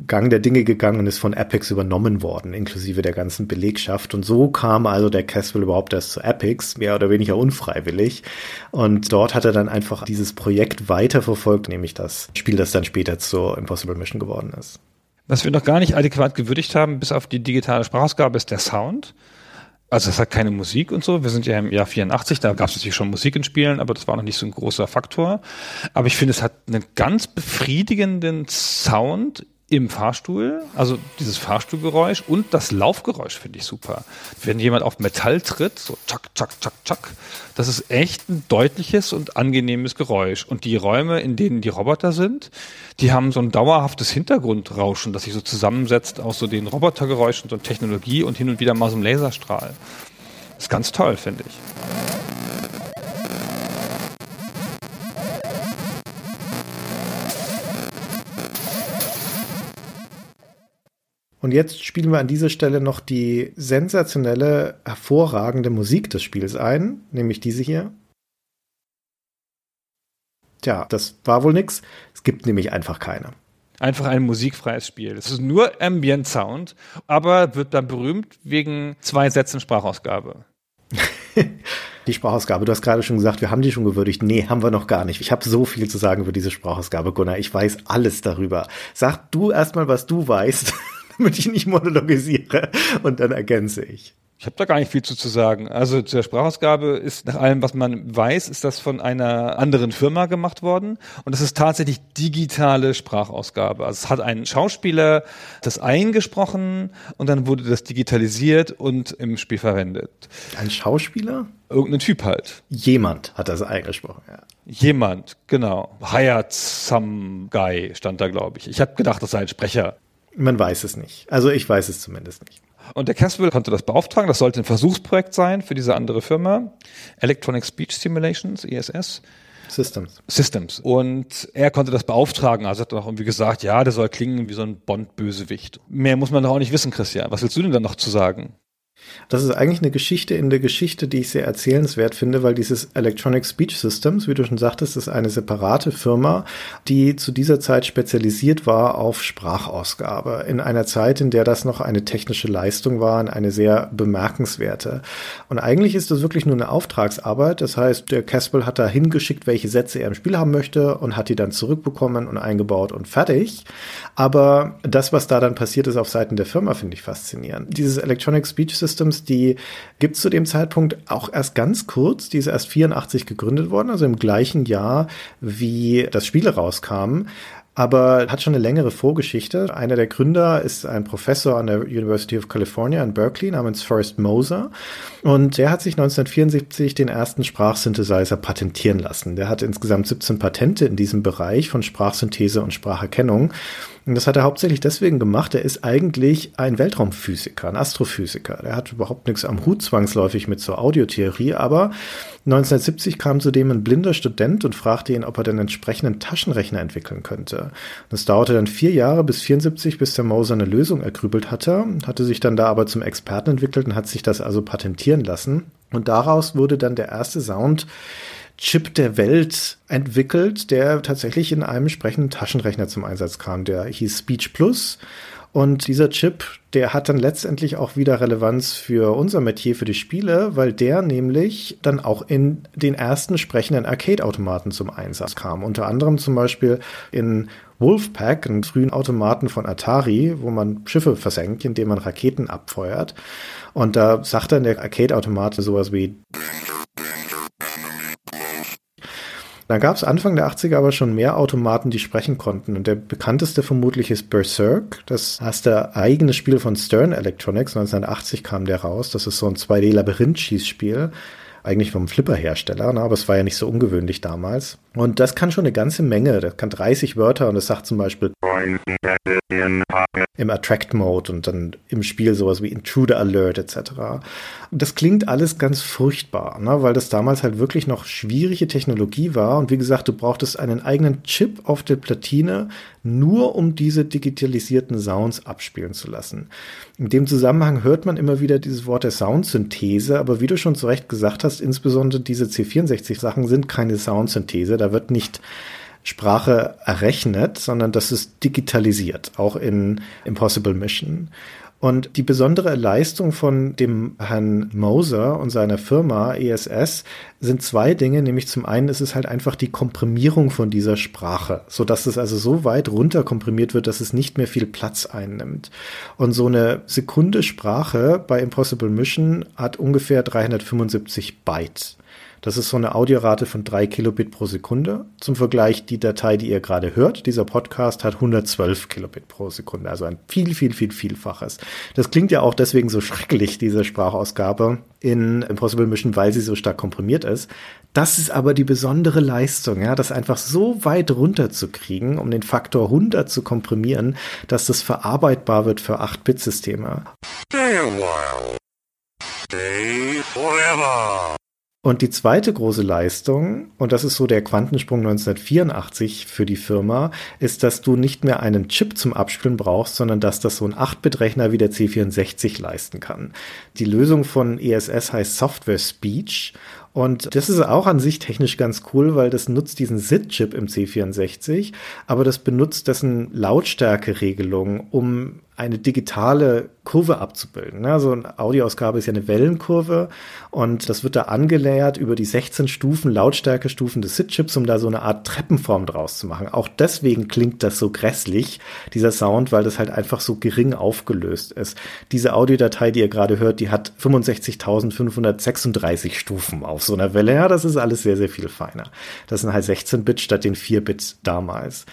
Gang der Dinge gegangen und ist von Epics übernommen worden, inklusive der ganzen Belegschaft. Und so kam also der Caswell überhaupt erst zu Epics, mehr oder weniger unfreiwillig. Und dort hat er dann einfach dieses Projekt weiterverfolgt, nämlich das Spiel, das dann später zur Impossible Mission geworden ist. Was wir noch gar nicht adäquat gewürdigt haben, bis auf die digitale Sprachausgabe, ist der Sound. Also es hat keine Musik und so. Wir sind ja im Jahr 84, da gab es natürlich schon Musik in Spielen, aber das war noch nicht so ein großer Faktor. Aber ich finde, es hat einen ganz befriedigenden Sound im Fahrstuhl, also dieses Fahrstuhlgeräusch und das Laufgeräusch finde ich super. Wenn jemand auf Metall tritt, so tschak, tschak, tschak, tschak, das ist echt ein deutliches und angenehmes Geräusch. Und die Räume, in denen die Roboter sind, die haben so ein dauerhaftes Hintergrundrauschen, das sich so zusammensetzt aus so den Robotergeräuschen, so Technologie und hin und wieder mal so einem Laserstrahl. Ist ganz toll, finde ich. Und jetzt spielen wir an dieser Stelle noch die sensationelle, hervorragende Musik des Spiels ein, nämlich diese hier. Tja, das war wohl nix. Es gibt nämlich einfach keine. Einfach ein musikfreies Spiel. Es ist nur Ambient Sound, aber wird dann berühmt wegen zwei Sätzen Sprachausgabe. die Sprachausgabe, du hast gerade schon gesagt, wir haben die schon gewürdigt. Nee, haben wir noch gar nicht. Ich habe so viel zu sagen über diese Sprachausgabe, Gunnar. Ich weiß alles darüber. Sag du erstmal, was du weißt. damit ich nicht monologisiere und dann ergänze ich. Ich habe da gar nicht viel zu, zu sagen. Also zur Sprachausgabe ist nach allem, was man weiß, ist das von einer anderen Firma gemacht worden. Und es ist tatsächlich digitale Sprachausgabe. Also es hat ein Schauspieler das eingesprochen und dann wurde das digitalisiert und im Spiel verwendet. Ein Schauspieler? Irgendein Typ halt. Jemand hat das eingesprochen, ja. Jemand, genau. Hired some guy stand da, glaube ich. Ich habe gedacht, das sei ein Sprecher. Man weiß es nicht. Also ich weiß es zumindest nicht. Und der Caswell konnte das beauftragen. Das sollte ein Versuchsprojekt sein für diese andere Firma. Electronic Speech Simulations, ESS. Systems. Systems. Und er konnte das beauftragen. Also hat er auch irgendwie gesagt, ja, der soll klingen wie so ein Bond-Bösewicht. Mehr muss man doch auch nicht wissen, Christian. Was willst du denn dann noch zu sagen? Das ist eigentlich eine Geschichte in der Geschichte, die ich sehr erzählenswert finde, weil dieses Electronic Speech Systems, wie du schon sagtest, ist eine separate Firma, die zu dieser Zeit spezialisiert war auf Sprachausgabe. In einer Zeit, in der das noch eine technische Leistung war, eine sehr bemerkenswerte. Und eigentlich ist das wirklich nur eine Auftragsarbeit. Das heißt, der Caspel hat da hingeschickt, welche Sätze er im Spiel haben möchte und hat die dann zurückbekommen und eingebaut und fertig. Aber das, was da dann passiert ist auf Seiten der Firma, finde ich faszinierend. Dieses Electronic Speech System Systems, die gibt es zu dem Zeitpunkt auch erst ganz kurz. Die ist erst 84 gegründet worden, also im gleichen Jahr, wie das Spiel rauskam aber hat schon eine längere Vorgeschichte. Einer der Gründer ist ein Professor an der University of California in Berkeley namens Forrest Moser. Und der hat sich 1974 den ersten Sprachsynthesizer patentieren lassen. Der hat insgesamt 17 Patente in diesem Bereich von Sprachsynthese und Spracherkennung. Und das hat er hauptsächlich deswegen gemacht. Er ist eigentlich ein Weltraumphysiker, ein Astrophysiker. Er hat überhaupt nichts am Hut zwangsläufig mit zur Audiotheorie, aber 1970 kam zudem ein blinder Student und fragte ihn, ob er den entsprechenden Taschenrechner entwickeln könnte. Das dauerte dann vier Jahre bis 74, bis der Moser eine Lösung ergrübelt hatte, hatte sich dann da aber zum Experten entwickelt und hat sich das also patentieren lassen. Und daraus wurde dann der erste Sound, Chip der Welt entwickelt, der tatsächlich in einem sprechenden Taschenrechner zum Einsatz kam. Der hieß Speech Plus. Und dieser Chip, der hat dann letztendlich auch wieder Relevanz für unser Metier, für die Spiele, weil der nämlich dann auch in den ersten sprechenden Arcade-Automaten zum Einsatz kam. Unter anderem zum Beispiel in Wolfpack, einem frühen Automaten von Atari, wo man Schiffe versenkt, indem man Raketen abfeuert. Und da sagt dann der Arcade-Automat sowas wie Dann gab es Anfang der 80er aber schon mehr Automaten, die sprechen konnten. Und der bekannteste vermutlich ist Berserk. Das erste eigene Spiel von Stern Electronics. 1980 kam der raus. Das ist so ein 2D-Labyrinth-Schießspiel. Eigentlich vom Flipper-Hersteller, ne? aber es war ja nicht so ungewöhnlich damals. Und das kann schon eine ganze Menge, das kann 30 Wörter und es sagt zum Beispiel im Attract-Mode und dann im Spiel sowas wie Intruder Alert etc. Und das klingt alles ganz furchtbar, ne? weil das damals halt wirklich noch schwierige Technologie war und wie gesagt, du brauchtest einen eigenen Chip auf der Platine, nur um diese digitalisierten Sounds abspielen zu lassen. In dem Zusammenhang hört man immer wieder dieses Wort der Soundsynthese, aber wie du schon zu Recht gesagt hast, insbesondere diese C64-Sachen sind keine Soundsynthese, da wird nicht Sprache errechnet, sondern das ist digitalisiert, auch in Impossible Mission. Und die besondere Leistung von dem Herrn Moser und seiner Firma ESS sind zwei Dinge, nämlich zum einen ist es halt einfach die Komprimierung von dieser Sprache, so dass es also so weit runter komprimiert wird, dass es nicht mehr viel Platz einnimmt. Und so eine Sekunde Sprache bei Impossible Mission hat ungefähr 375 Byte. Das ist so eine Audiorate von drei Kilobit pro Sekunde. Zum Vergleich, die Datei, die ihr gerade hört, dieser Podcast hat 112 Kilobit pro Sekunde, also ein viel, viel, viel, vielfaches. Das klingt ja auch deswegen so schrecklich, diese Sprachausgabe in Impossible Mission, weil sie so stark komprimiert ist. Das ist aber die besondere Leistung, ja, das einfach so weit runterzukriegen, um den Faktor 100 zu komprimieren, dass das verarbeitbar wird für 8-Bit-Systeme. Stay a while. Stay forever. Und die zweite große Leistung, und das ist so der Quantensprung 1984 für die Firma, ist, dass du nicht mehr einen Chip zum Abspielen brauchst, sondern dass das so ein 8-Bit-Rechner wie der C64 leisten kann. Die Lösung von ESS heißt Software Speech und das ist auch an sich technisch ganz cool, weil das nutzt diesen SID-Chip im C64, aber das benutzt dessen Lautstärkeregelung, um eine digitale Kurve abzubilden. Also eine Audioausgabe ist ja eine Wellenkurve und das wird da angeleiert über die 16 Stufen, Lautstärkestufen des SID-Chips, um da so eine Art Treppenform draus zu machen. Auch deswegen klingt das so grässlich, dieser Sound, weil das halt einfach so gering aufgelöst ist. Diese Audiodatei, die ihr gerade hört, die hat 65.536 Stufen auf so einer Welle. Ja, das ist alles sehr, sehr viel feiner. Das sind halt 16 Bit statt den 4 Bit damals.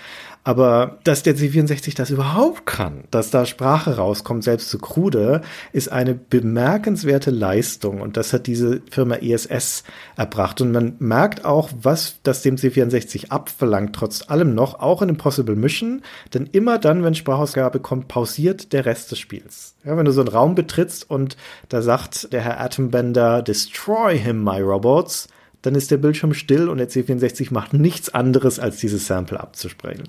Aber dass der C64 das überhaupt kann, dass da Sprache rauskommt, selbst zu krude, ist eine bemerkenswerte Leistung. Und das hat diese Firma ESS erbracht. Und man merkt auch, was das dem C64 abverlangt, trotz allem noch, auch in Impossible Mission. Denn immer dann, wenn Sprachausgabe kommt, pausiert der Rest des Spiels. Ja, wenn du so einen Raum betrittst und da sagt der Herr Atombender, destroy him, my robots, dann ist der Bildschirm still und der C64 macht nichts anderes, als dieses Sample abzusprechen.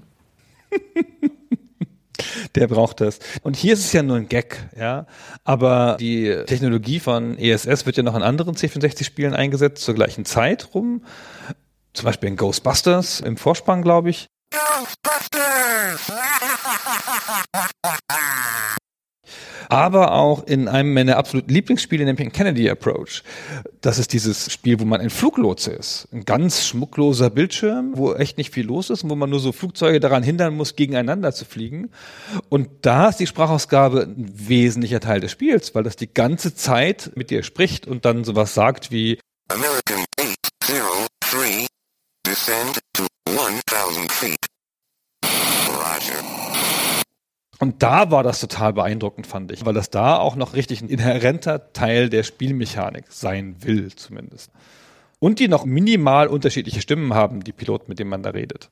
Der braucht das. Und hier ist es ja nur ein Gag, ja. Aber die Technologie von ESS wird ja noch in anderen C64-Spielen eingesetzt, zur gleichen Zeit rum. Zum Beispiel in Ghostbusters im Vorspann, glaube ich. Ghostbusters! aber auch in einem meiner absoluten Lieblingsspiele, nämlich in Kennedy Approach. Das ist dieses Spiel, wo man ein Fluglotse ist. Ein ganz schmuckloser Bildschirm, wo echt nicht viel los ist und wo man nur so Flugzeuge daran hindern muss, gegeneinander zu fliegen. Und da ist die Sprachausgabe ein wesentlicher Teil des Spiels, weil das die ganze Zeit mit dir spricht und dann sowas sagt wie American 803 descend to 1000 feet. Und da war das total beeindruckend, fand ich, weil das da auch noch richtig ein inhärenter Teil der Spielmechanik sein will, zumindest. Und die noch minimal unterschiedliche Stimmen haben, die Piloten, mit denen man da redet.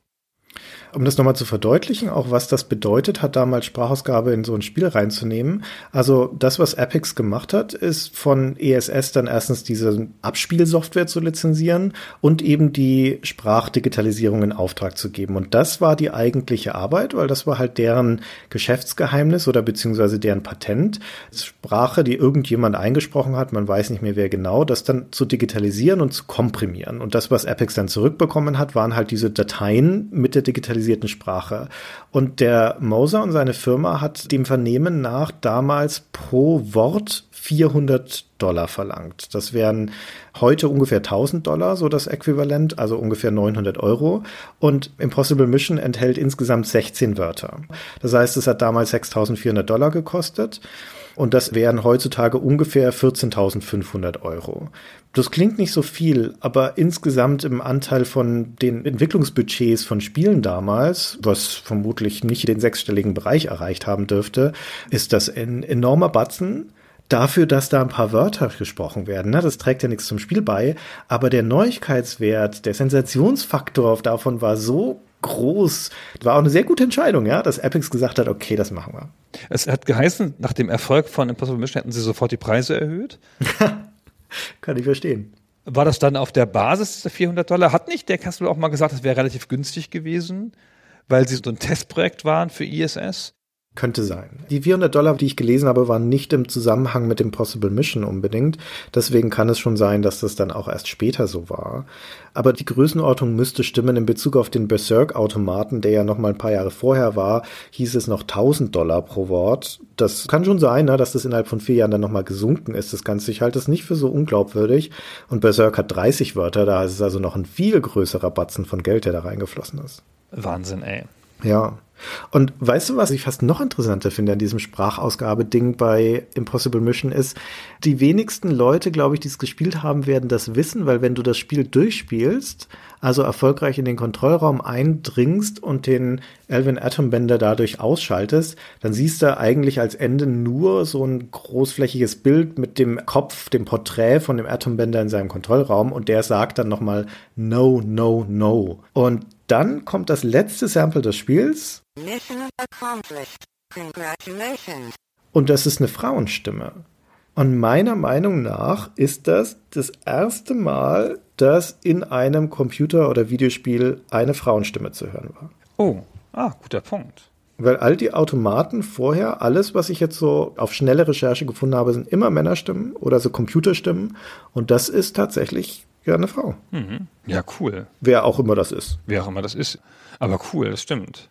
Um das nochmal zu verdeutlichen, auch was das bedeutet hat, damals Sprachausgabe in so ein Spiel reinzunehmen. Also das, was Epix gemacht hat, ist von ESS dann erstens diese Abspielsoftware zu lizenzieren und eben die Sprachdigitalisierung in Auftrag zu geben. Und das war die eigentliche Arbeit, weil das war halt deren Geschäftsgeheimnis oder beziehungsweise deren Patent. Sprache, die irgendjemand eingesprochen hat, man weiß nicht mehr wer genau, das dann zu digitalisieren und zu komprimieren. Und das, was Epix dann zurückbekommen hat, waren halt diese Dateien mit der standardisierten Sprache. Und der Moser und seine Firma hat dem Vernehmen nach damals pro Wort 400 Dollar verlangt. Das wären heute ungefähr 1000 Dollar, so das Äquivalent, also ungefähr 900 Euro. Und Impossible Mission enthält insgesamt 16 Wörter. Das heißt, es hat damals 6400 Dollar gekostet. Und das wären heutzutage ungefähr 14.500 Euro. Das klingt nicht so viel, aber insgesamt im Anteil von den Entwicklungsbudgets von Spielen damals, was vermutlich nicht den sechsstelligen Bereich erreicht haben dürfte, ist das ein enormer Batzen dafür, dass da ein paar Wörter gesprochen werden. Ne? Das trägt ja nichts zum Spiel bei. Aber der Neuigkeitswert, der Sensationsfaktor davon war so groß. War auch eine sehr gute Entscheidung, ja, dass Epics gesagt hat, okay, das machen wir. Es hat geheißen, nach dem Erfolg von Impossible Mission hätten sie sofort die Preise erhöht. Kann ich verstehen. War das dann auf der Basis der 400 Dollar? Hat nicht der Castle auch mal gesagt, das wäre relativ günstig gewesen, weil sie so ein Testprojekt waren für ISS? Könnte sein. Die 400 Dollar, die ich gelesen habe, waren nicht im Zusammenhang mit dem Possible Mission unbedingt. Deswegen kann es schon sein, dass das dann auch erst später so war. Aber die Größenordnung müsste stimmen. In Bezug auf den Berserk-Automaten, der ja noch mal ein paar Jahre vorher war, hieß es noch 1000 Dollar pro Wort. Das kann schon sein, ne, dass das innerhalb von vier Jahren dann noch mal gesunken ist. Das Ganze. Ich halte das nicht für so unglaubwürdig. Und Berserk hat 30 Wörter. Da ist es also noch ein viel größerer Batzen von Geld, der da reingeflossen ist. Wahnsinn, ey. Ja. Und weißt du, was ich fast noch interessanter finde an diesem Sprachausgabe-Ding bei Impossible Mission ist, die wenigsten Leute, glaube ich, die es gespielt haben, werden das wissen, weil wenn du das Spiel durchspielst, also erfolgreich in den Kontrollraum eindringst und den Elvin Atombender dadurch ausschaltest, dann siehst du eigentlich als Ende nur so ein großflächiges Bild mit dem Kopf, dem Porträt von dem Atombender in seinem Kontrollraum und der sagt dann nochmal No, no, no. Und dann kommt das letzte Sample des Spiels. Mission accomplished. Congratulations. Und das ist eine Frauenstimme. Und meiner Meinung nach ist das das erste Mal, dass in einem Computer- oder Videospiel eine Frauenstimme zu hören war. Oh, ah, guter Punkt. Weil all die Automaten vorher, alles, was ich jetzt so auf schnelle Recherche gefunden habe, sind immer Männerstimmen oder so Computerstimmen. Und das ist tatsächlich ja eine Frau. Mhm. Ja, cool. Wer auch immer das ist. Wer auch immer das ist. Aber cool, das stimmt.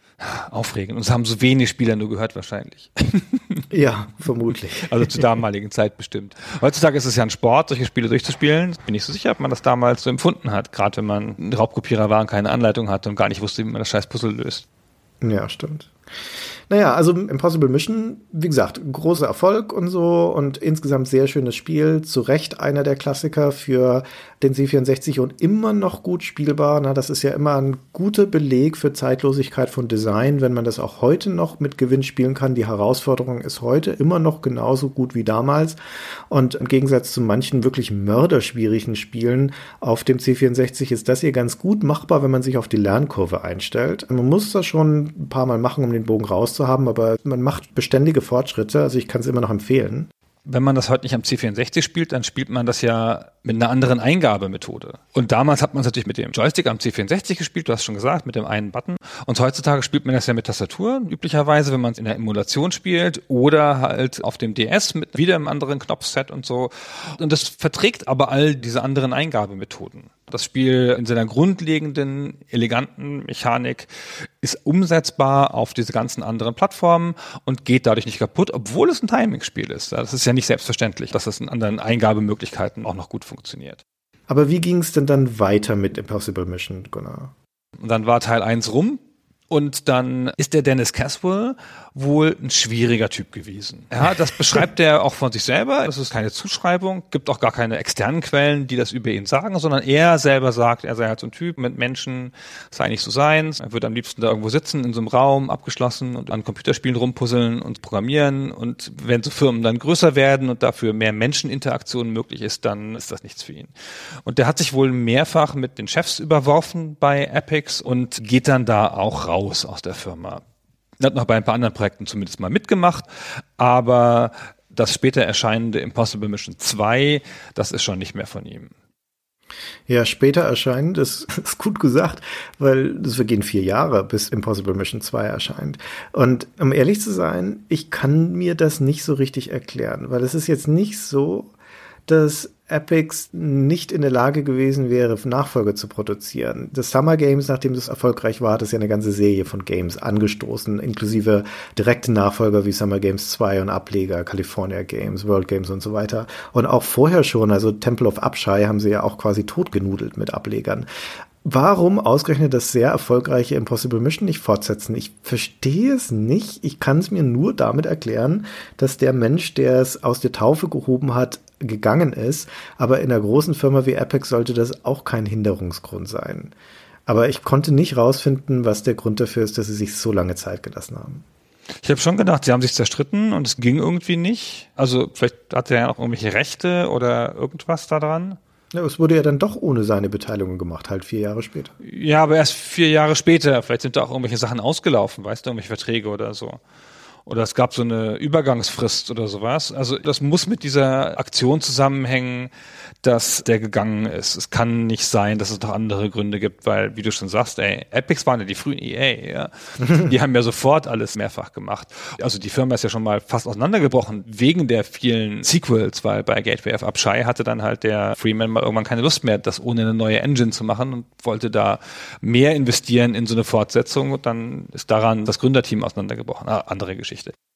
Aufregend. Und es haben so wenig Spieler nur gehört wahrscheinlich. Ja, vermutlich. Also zur damaligen Zeit bestimmt. Heutzutage ist es ja ein Sport, solche Spiele durchzuspielen. Bin ich so sicher, ob man das damals so empfunden hat. Gerade wenn man ein Raubkopierer war und keine Anleitung hatte und gar nicht wusste, wie man das scheiß Puzzle löst. Ja, stimmt. Naja, also Impossible Mission, wie gesagt, großer Erfolg und so und insgesamt sehr schönes Spiel. Zu Recht einer der Klassiker für den C64 und immer noch gut spielbar. Na, das ist ja immer ein guter Beleg für Zeitlosigkeit von Design, wenn man das auch heute noch mit Gewinn spielen kann. Die Herausforderung ist heute immer noch genauso gut wie damals. Und im Gegensatz zu manchen wirklich mörderschwierigen Spielen auf dem C64 ist das hier ganz gut machbar, wenn man sich auf die Lernkurve einstellt. Man muss das schon ein paar Mal machen, um den Bogen rauszuholen haben, aber man macht beständige Fortschritte. Also ich kann es immer noch empfehlen. Wenn man das heute nicht am C64 spielt, dann spielt man das ja mit einer anderen Eingabemethode. Und damals hat man es natürlich mit dem Joystick am C64 gespielt, du hast schon gesagt, mit dem einen Button. Und heutzutage spielt man das ja mit Tastatur, üblicherweise, wenn man es in der Emulation spielt oder halt auf dem DS mit wieder einem anderen Knopfset und so. Und das verträgt aber all diese anderen Eingabemethoden. Das Spiel in seiner grundlegenden, eleganten Mechanik ist umsetzbar auf diese ganzen anderen Plattformen und geht dadurch nicht kaputt, obwohl es ein Timing-Spiel ist. Das ist ja nicht selbstverständlich, dass es in anderen Eingabemöglichkeiten auch noch gut funktioniert. Aber wie ging es denn dann weiter mit Impossible Mission, Gunnar? Und dann war Teil 1 rum und dann ist der Dennis Caswell wohl ein schwieriger Typ gewesen. Ja, das beschreibt er auch von sich selber. Das ist keine Zuschreibung, gibt auch gar keine externen Quellen, die das über ihn sagen, sondern er selber sagt, er sei halt so ein Typ mit Menschen, sei nicht so sein. Er würde am liebsten da irgendwo sitzen in so einem Raum, abgeschlossen und an Computerspielen rumpuzzeln und programmieren. Und wenn so Firmen dann größer werden und dafür mehr Menscheninteraktion möglich ist, dann ist das nichts für ihn. Und der hat sich wohl mehrfach mit den Chefs überworfen bei Epics und geht dann da auch raus aus der Firma. Er hat noch bei ein paar anderen Projekten zumindest mal mitgemacht, aber das später erscheinende Impossible Mission 2, das ist schon nicht mehr von ihm. Ja, später erscheint, das ist gut gesagt, weil es vergehen vier Jahre, bis Impossible Mission 2 erscheint. Und um ehrlich zu sein, ich kann mir das nicht so richtig erklären, weil es ist jetzt nicht so, dass Epics nicht in der Lage gewesen wäre, Nachfolge zu produzieren. Das Summer Games, nachdem das erfolgreich war, hat es ja eine ganze Serie von Games angestoßen, inklusive direkte Nachfolger wie Summer Games 2 und Ableger, California Games, World Games und so weiter. Und auch vorher schon, also Temple of Upshai haben sie ja auch quasi totgenudelt mit Ablegern. Warum ausgerechnet das sehr erfolgreiche Impossible Mission nicht fortsetzen? Ich verstehe es nicht. Ich kann es mir nur damit erklären, dass der Mensch, der es aus der Taufe gehoben hat, gegangen ist. Aber in einer großen Firma wie Epic sollte das auch kein Hinderungsgrund sein. Aber ich konnte nicht rausfinden, was der Grund dafür ist, dass sie sich so lange Zeit gelassen haben. Ich habe schon gedacht, sie haben sich zerstritten und es ging irgendwie nicht. Also vielleicht hat er ja auch irgendwelche Rechte oder irgendwas daran. Ja, es wurde ja dann doch ohne seine Beteiligung gemacht, halt vier Jahre später. Ja, aber erst vier Jahre später. Vielleicht sind da auch irgendwelche Sachen ausgelaufen, weißt du, irgendwelche Verträge oder so. Oder es gab so eine Übergangsfrist oder sowas. Also das muss mit dieser Aktion zusammenhängen, dass der gegangen ist. Es kann nicht sein, dass es noch andere Gründe gibt, weil, wie du schon sagst, ey, Epics waren ja die frühen EA, ja. Die haben ja sofort alles mehrfach gemacht. Also die Firma ist ja schon mal fast auseinandergebrochen wegen der vielen Sequels, weil bei Gateway of Upshai hatte dann halt der Freeman mal irgendwann keine Lust mehr, das ohne eine neue Engine zu machen und wollte da mehr investieren in so eine Fortsetzung und dann ist daran das Gründerteam auseinandergebrochen. Ah, andere Geschichte. Geschichte.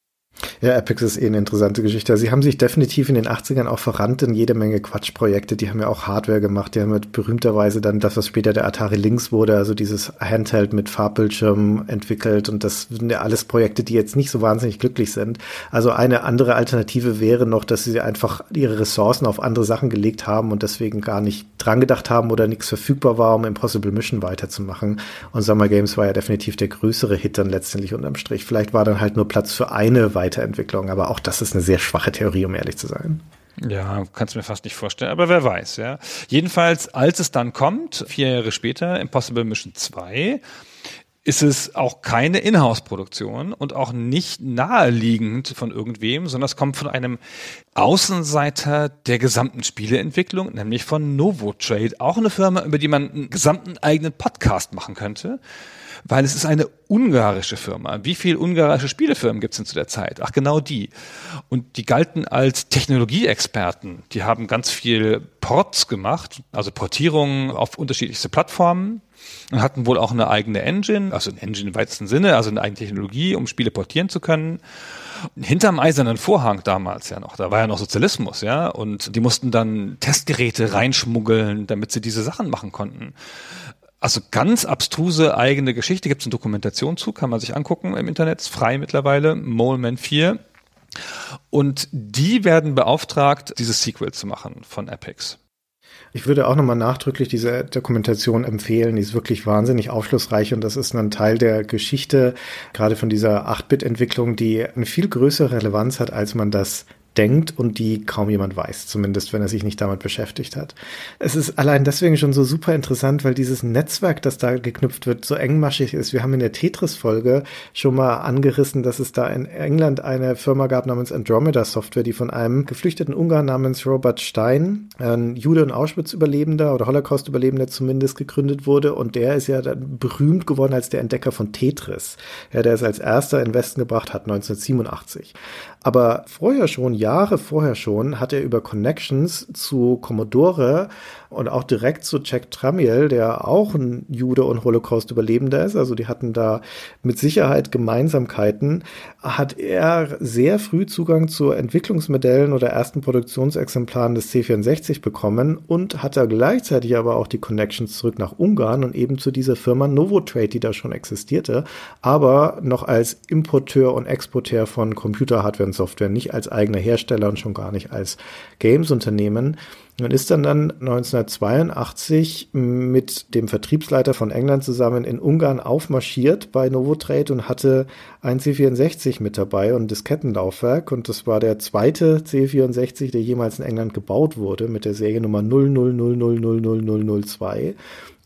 Ja, Apex ist eh eine interessante Geschichte. Sie haben sich definitiv in den 80ern auch verrannt in jede Menge Quatschprojekte. Die haben ja auch Hardware gemacht. Die haben mit berühmterweise dann das, was später der Atari Lynx wurde, also dieses Handheld mit Farbbildschirm entwickelt. Und das sind ja alles Projekte, die jetzt nicht so wahnsinnig glücklich sind. Also eine andere Alternative wäre noch, dass sie einfach ihre Ressourcen auf andere Sachen gelegt haben und deswegen gar nicht dran gedacht haben oder nichts verfügbar war, um Impossible Mission weiterzumachen. Und Summer Games war ja definitiv der größere Hit dann letztendlich unterm Strich. Vielleicht war dann halt nur Platz für eine Weiterentwicklung, aber auch das ist eine sehr schwache Theorie, um ehrlich zu sein. Ja, kannst du mir fast nicht vorstellen, aber wer weiß, ja. Jedenfalls, als es dann kommt, vier Jahre später, Impossible Mission 2, ist es auch keine Inhouse-Produktion und auch nicht naheliegend von irgendwem, sondern es kommt von einem Außenseiter der gesamten Spieleentwicklung, nämlich von Novotrade, auch eine Firma, über die man einen gesamten eigenen Podcast machen könnte weil es ist eine ungarische Firma. Wie viele ungarische Spielefirmen gibt es denn zu der Zeit? Ach, genau die. Und die galten als Technologieexperten. Die haben ganz viel Ports gemacht, also Portierungen auf unterschiedlichste Plattformen und hatten wohl auch eine eigene Engine, also eine Engine im weitesten Sinne, also eine eigene Technologie, um Spiele portieren zu können. Hinterm eisernen Vorhang damals ja noch, da war ja noch Sozialismus, ja, und die mussten dann Testgeräte reinschmuggeln, damit sie diese Sachen machen konnten. Also ganz abstruse eigene Geschichte, gibt es eine Dokumentation zu, kann man sich angucken im Internet, ist frei mittlerweile, Moleman 4. Und die werden beauftragt, dieses Sequel zu machen von Epics. Ich würde auch nochmal nachdrücklich diese Dokumentation empfehlen. Die ist wirklich wahnsinnig aufschlussreich und das ist ein Teil der Geschichte, gerade von dieser 8-Bit-Entwicklung, die eine viel größere Relevanz hat, als man das denkt und die kaum jemand weiß, zumindest wenn er sich nicht damit beschäftigt hat. Es ist allein deswegen schon so super interessant, weil dieses Netzwerk, das da geknüpft wird, so engmaschig ist. Wir haben in der Tetris-Folge schon mal angerissen, dass es da in England eine Firma gab namens Andromeda Software, die von einem geflüchteten Ungarn namens Robert Stein, ein Jude- und Auschwitz-Überlebender oder Holocaust-Überlebender zumindest gegründet wurde und der ist ja dann berühmt geworden als der Entdecker von Tetris. Ja, der es als erster in den Westen gebracht hat, 1987. Aber vorher schon, Jahre vorher schon, hat er über Connections zu Commodore und auch direkt zu Jack Tramiel, der auch ein Jude und Holocaust-Überlebender ist, also die hatten da mit Sicherheit Gemeinsamkeiten, hat er sehr früh Zugang zu Entwicklungsmodellen oder ersten Produktionsexemplaren des C64 bekommen und hat er gleichzeitig aber auch die Connections zurück nach Ungarn und eben zu dieser Firma Novotrade, die da schon existierte, aber noch als Importeur und Exporteur von Computerhardware und Software, nicht als eigener Hersteller und schon gar nicht als Games-Unternehmen. Man ist dann dann 1982 mit dem Vertriebsleiter von England zusammen in Ungarn aufmarschiert bei Novotrade und hatte ein C64 mit dabei und Diskettenlaufwerk. Und das war der zweite C64, der jemals in England gebaut wurde mit der Seriennummer 00000002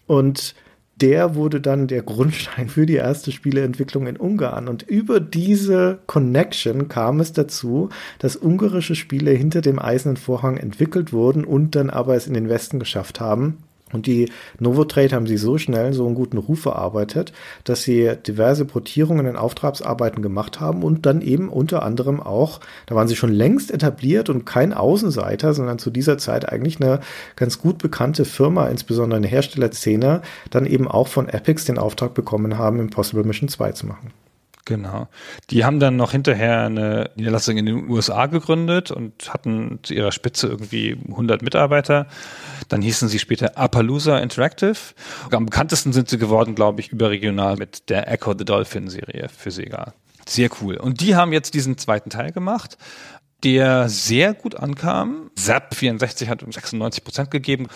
und der wurde dann der Grundstein für die erste Spieleentwicklung in Ungarn. Und über diese Connection kam es dazu, dass ungarische Spiele hinter dem eisernen Vorhang entwickelt wurden und dann aber es in den Westen geschafft haben. Und die Novotrade haben sie so schnell so einen guten Ruf erarbeitet, dass sie diverse Portierungen in Auftragsarbeiten gemacht haben und dann eben unter anderem auch, da waren sie schon längst etabliert und kein Außenseiter, sondern zu dieser Zeit eigentlich eine ganz gut bekannte Firma, insbesondere eine Herstellerszene, dann eben auch von Epics den Auftrag bekommen haben, Impossible Mission 2 zu machen. Genau. Die haben dann noch hinterher eine Niederlassung in den USA gegründet und hatten zu ihrer Spitze irgendwie 100 Mitarbeiter. Dann hießen sie später Appaloosa Interactive. Am bekanntesten sind sie geworden, glaube ich, überregional mit der Echo the Dolphin Serie für Sega. Sehr cool. Und die haben jetzt diesen zweiten Teil gemacht. der sehr gut ankam. Zap 64 hat um 96 Prozent gegeben.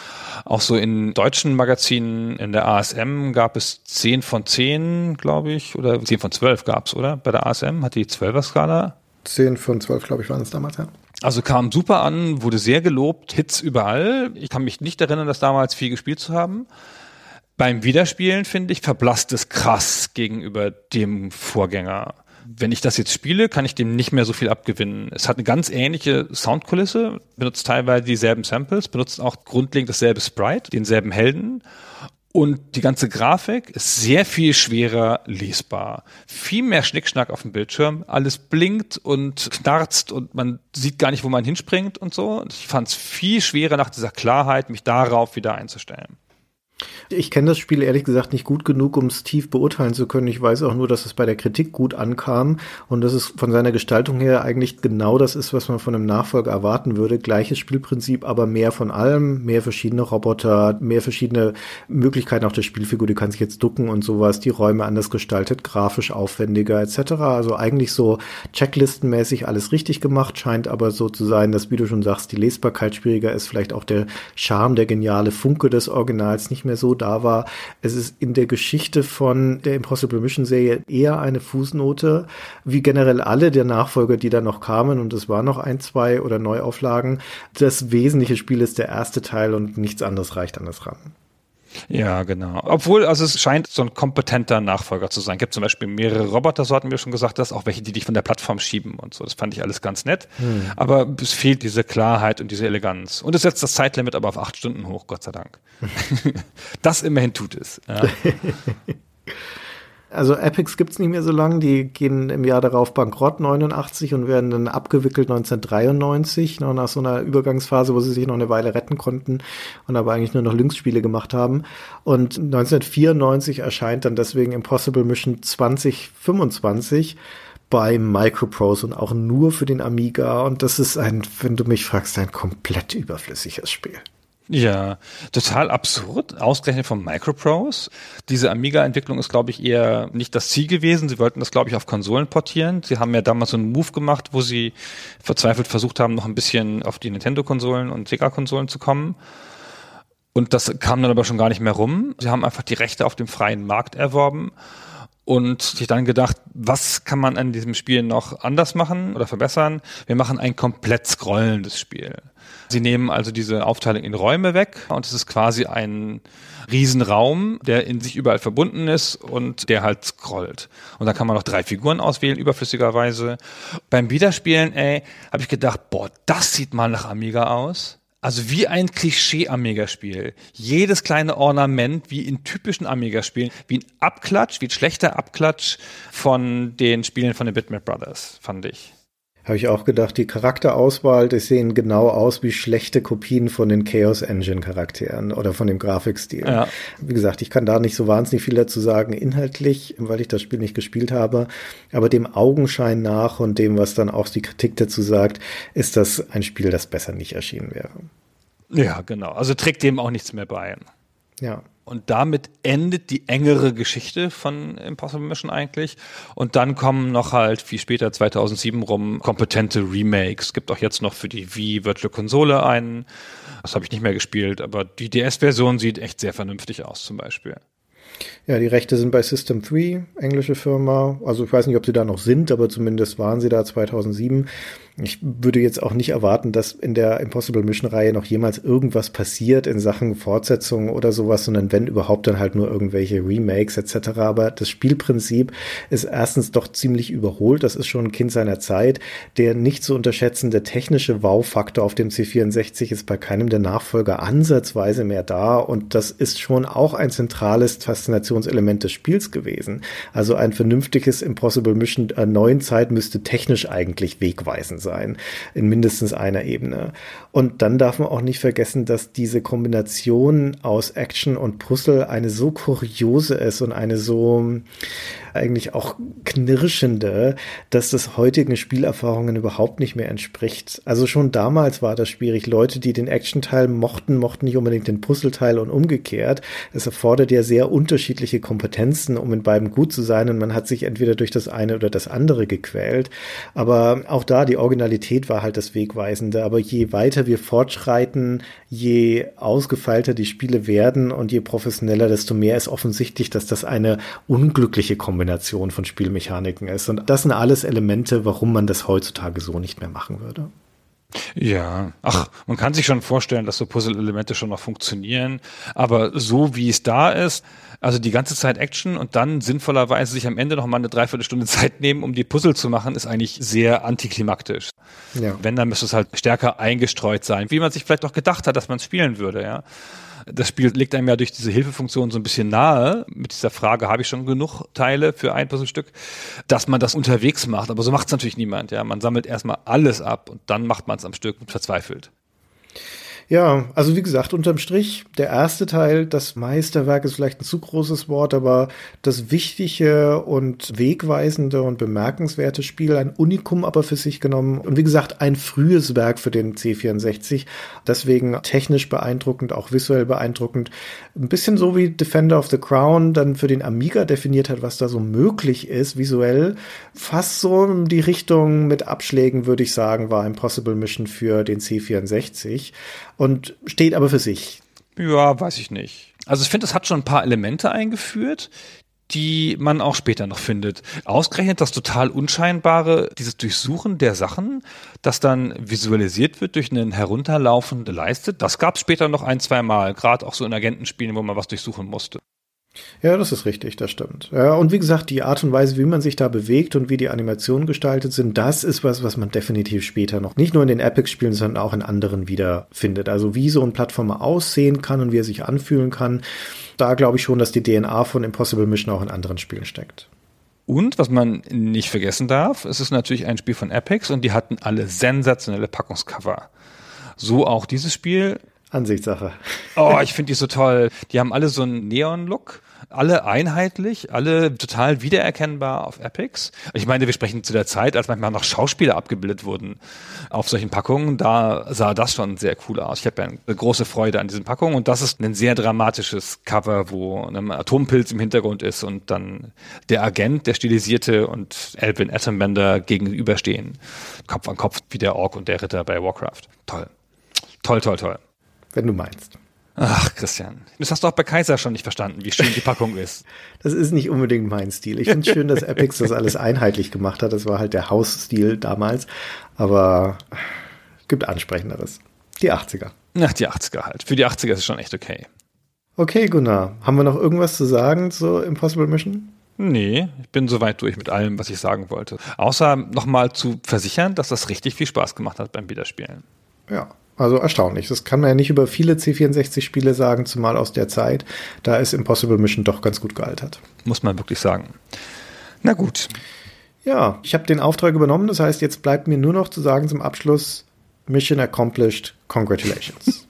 Auch so in deutschen Magazinen, in der ASM gab es 10 von 10, glaube ich, oder 10 von 12 gab es, oder? Bei der ASM hat die 12er Skala. 10 von 12, glaube ich, waren es damals, ja. Also kam super an, wurde sehr gelobt, Hits überall. Ich kann mich nicht erinnern, das damals viel gespielt zu haben. Beim Wiederspielen, finde ich, verblasst es krass gegenüber dem Vorgänger wenn ich das jetzt spiele, kann ich dem nicht mehr so viel abgewinnen. Es hat eine ganz ähnliche Soundkulisse, benutzt teilweise dieselben Samples, benutzt auch grundlegend dasselbe Sprite, denselben Helden. Und die ganze Grafik ist sehr viel schwerer lesbar. Viel mehr Schnickschnack auf dem Bildschirm. Alles blinkt und knarzt und man sieht gar nicht, wo man hinspringt und so. Ich fand es viel schwerer nach dieser Klarheit, mich darauf wieder einzustellen. Ich kenne das Spiel ehrlich gesagt nicht gut genug, um es tief beurteilen zu können. Ich weiß auch nur, dass es bei der Kritik gut ankam und dass es von seiner Gestaltung her eigentlich genau das ist, was man von einem Nachfolger erwarten würde. Gleiches Spielprinzip, aber mehr von allem, mehr verschiedene Roboter, mehr verschiedene Möglichkeiten auch der Spielfigur. Die kann sich jetzt ducken und sowas, die Räume anders gestaltet, grafisch aufwendiger etc. Also eigentlich so checklistenmäßig alles richtig gemacht, scheint aber so zu sein, dass, wie du schon sagst, die Lesbarkeit schwieriger ist, vielleicht auch der Charme, der geniale Funke des Originals nicht mehr so da war. Es ist in der Geschichte von der Impossible Mission Serie eher eine Fußnote, wie generell alle der Nachfolger, die da noch kamen, und es waren noch ein, zwei oder Neuauflagen. Das wesentliche Spiel ist der erste Teil und nichts anderes reicht an das ran. Ja, genau. Obwohl, also es scheint so ein kompetenter Nachfolger zu sein. Es gibt zum Beispiel mehrere Roboter, so hatten wir schon gesagt, dass auch welche, die dich von der Plattform schieben und so. Das fand ich alles ganz nett. Hm. Aber es fehlt diese Klarheit und diese Eleganz. Und es setzt das Zeitlimit aber auf acht Stunden hoch, Gott sei Dank. das immerhin tut es. Ja. Also Epics gibt's nicht mehr so lange, die gehen im Jahr darauf bankrott 89 und werden dann abgewickelt 1993, noch nach so einer Übergangsphase, wo sie sich noch eine Weile retten konnten und aber eigentlich nur noch Lynx-Spiele gemacht haben. Und 1994 erscheint dann deswegen Impossible Mission 2025 bei Microprose und auch nur für den Amiga. Und das ist ein, wenn du mich fragst, ein komplett überflüssiges Spiel. Ja, total absurd, ausgerechnet von Microprose. Diese Amiga-Entwicklung ist, glaube ich, eher nicht das Ziel gewesen. Sie wollten das, glaube ich, auf Konsolen portieren. Sie haben ja damals so einen Move gemacht, wo sie verzweifelt versucht haben, noch ein bisschen auf die Nintendo-Konsolen und Sega-Konsolen zu kommen. Und das kam dann aber schon gar nicht mehr rum. Sie haben einfach die Rechte auf dem freien Markt erworben und sich dann gedacht, was kann man an diesem Spiel noch anders machen oder verbessern? Wir machen ein komplett scrollendes Spiel. Sie nehmen also diese Aufteilung in Räume weg und es ist quasi ein Riesenraum, der in sich überall verbunden ist und der halt scrollt. Und da kann man noch drei Figuren auswählen, überflüssigerweise. Beim Wiederspielen, ey, habe ich gedacht, boah, das sieht mal nach Amiga aus. Also wie ein Klischee-Amiga-Spiel. Jedes kleine Ornament, wie in typischen Amiga-Spielen, wie ein Abklatsch, wie ein schlechter Abklatsch von den Spielen von den Bitmap Brothers, fand ich. Habe ich auch gedacht, die Charakterauswahl, die sehen genau aus wie schlechte Kopien von den Chaos Engine Charakteren oder von dem Grafikstil. Ja. Wie gesagt, ich kann da nicht so wahnsinnig viel dazu sagen inhaltlich, weil ich das Spiel nicht gespielt habe. Aber dem Augenschein nach und dem, was dann auch die Kritik dazu sagt, ist das ein Spiel, das besser nicht erschienen wäre. Ja, genau. Also trägt dem auch nichts mehr bei. Ja. Und damit endet die engere Geschichte von Impossible Mission eigentlich. Und dann kommen noch halt viel später, 2007 rum, kompetente Remakes. Es gibt auch jetzt noch für die Wii Virtual Konsole einen. Das habe ich nicht mehr gespielt, aber die DS-Version sieht echt sehr vernünftig aus zum Beispiel. Ja, die Rechte sind bei System 3, englische Firma. Also ich weiß nicht, ob sie da noch sind, aber zumindest waren sie da 2007. Ich würde jetzt auch nicht erwarten, dass in der Impossible Mission Reihe noch jemals irgendwas passiert in Sachen Fortsetzung oder sowas, sondern wenn überhaupt dann halt nur irgendwelche Remakes etc. Aber das Spielprinzip ist erstens doch ziemlich überholt. Das ist schon ein Kind seiner Zeit. Der nicht zu unterschätzende technische Wow-Faktor auf dem C64 ist bei keinem der Nachfolger ansatzweise mehr da. Und das ist schon auch ein zentrales Faszinationselement des Spiels gewesen. Also ein vernünftiges Impossible Mission äh, neuen Zeit müsste technisch eigentlich wegweisend sein, in mindestens einer Ebene. Und dann darf man auch nicht vergessen, dass diese Kombination aus Action und Puzzle eine so kuriose ist und eine so eigentlich auch knirschende, dass das heutigen Spielerfahrungen überhaupt nicht mehr entspricht. Also schon damals war das schwierig. Leute, die den Action-Teil mochten, mochten nicht unbedingt den Puzzle-Teil und umgekehrt. Es erfordert ja sehr unterschiedliche Kompetenzen, um in beiden gut zu sein und man hat sich entweder durch das eine oder das andere gequält. Aber auch da, die Originalität war halt das Wegweisende. Aber je weiter wir fortschreiten, je ausgefeilter die Spiele werden und je professioneller, desto mehr ist offensichtlich, dass das eine unglückliche Kombination von Spielmechaniken ist. Und das sind alles Elemente, warum man das heutzutage so nicht mehr machen würde. Ja, ach, man kann sich schon vorstellen, dass so Puzzle-Elemente schon noch funktionieren, aber so wie es da ist, also die ganze Zeit Action und dann sinnvollerweise sich am Ende noch mal eine Dreiviertelstunde Zeit nehmen, um die Puzzle zu machen, ist eigentlich sehr antiklimaktisch. Ja. Wenn, dann müsste es halt stärker eingestreut sein, wie man sich vielleicht auch gedacht hat, dass man es spielen würde, ja das Spiel legt einem ja durch diese Hilfefunktion so ein bisschen nahe, mit dieser Frage, habe ich schon genug Teile für ein Puzzlestück, dass man das unterwegs macht. Aber so macht es natürlich niemand. Ja, Man sammelt erstmal alles ab und dann macht man es am Stück und verzweifelt. Ja, also wie gesagt, unterm Strich, der erste Teil, das Meisterwerk ist vielleicht ein zu großes Wort, aber das wichtige und wegweisende und bemerkenswerte Spiel, ein Unikum aber für sich genommen und wie gesagt, ein frühes Werk für den C64, deswegen technisch beeindruckend, auch visuell beeindruckend. Ein bisschen so wie Defender of the Crown dann für den Amiga definiert hat, was da so möglich ist, visuell. Fast so in die Richtung mit Abschlägen, würde ich sagen, war Impossible Mission für den C64 und steht aber für sich. Ja, weiß ich nicht. Also ich finde, es hat schon ein paar Elemente eingeführt, die man auch später noch findet. Ausgerechnet das total unscheinbare, dieses Durchsuchen der Sachen, das dann visualisiert wird durch eine herunterlaufende Leiste, das gab es später noch ein, zwei Mal, gerade auch so in Agentenspielen, wo man was durchsuchen musste. Ja, das ist richtig, das stimmt. Ja, und wie gesagt, die Art und Weise, wie man sich da bewegt und wie die Animationen gestaltet sind, das ist was, was man definitiv später noch nicht nur in den Epic-Spielen, sondern auch in anderen wiederfindet. Also wie so ein Plattformer aussehen kann und wie er sich anfühlen kann, da glaube ich schon, dass die DNA von Impossible Mission auch in anderen Spielen steckt. Und was man nicht vergessen darf, es ist natürlich ein Spiel von Epics und die hatten alle sensationelle Packungscover. So auch dieses Spiel Ansichtssache. Oh, ich finde die so toll. Die haben alle so einen Neon-Look, alle einheitlich, alle total wiedererkennbar auf Epics. Ich meine, wir sprechen zu der Zeit, als manchmal noch Schauspieler abgebildet wurden auf solchen Packungen. Da sah das schon sehr cool aus. Ich habe ja eine große Freude an diesen Packungen und das ist ein sehr dramatisches Cover, wo ein Atompilz im Hintergrund ist und dann der Agent, der stilisierte und Elvin Atombender gegenüberstehen. Kopf an Kopf wie der Ork und der Ritter bei Warcraft. Toll. Toll, toll, toll wenn du meinst. Ach, Christian, das hast du auch bei Kaiser schon nicht verstanden, wie schön die Packung ist. Das ist nicht unbedingt mein Stil. Ich finde es schön, dass Epix das alles einheitlich gemacht hat. Das war halt der Hausstil damals. Aber es gibt ansprechenderes. Die 80er. Ach, die 80er halt. Für die 80er ist es schon echt okay. Okay, Gunnar. Haben wir noch irgendwas zu sagen zu Impossible Mission? Nee, ich bin soweit durch mit allem, was ich sagen wollte. Außer nochmal zu versichern, dass das richtig viel Spaß gemacht hat beim Wiederspielen. Ja, also erstaunlich. Das kann man ja nicht über viele C64-Spiele sagen, zumal aus der Zeit. Da ist Impossible Mission doch ganz gut gealtert. Muss man wirklich sagen. Na gut. Ja, ich habe den Auftrag übernommen. Das heißt, jetzt bleibt mir nur noch zu sagen zum Abschluss: Mission accomplished. Congratulations.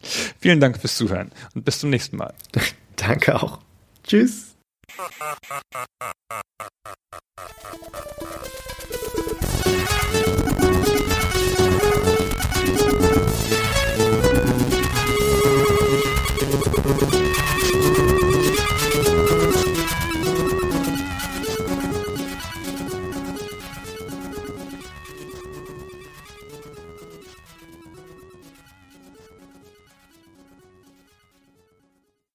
Vielen Dank fürs Zuhören und bis zum nächsten Mal. Danke auch. Tschüss.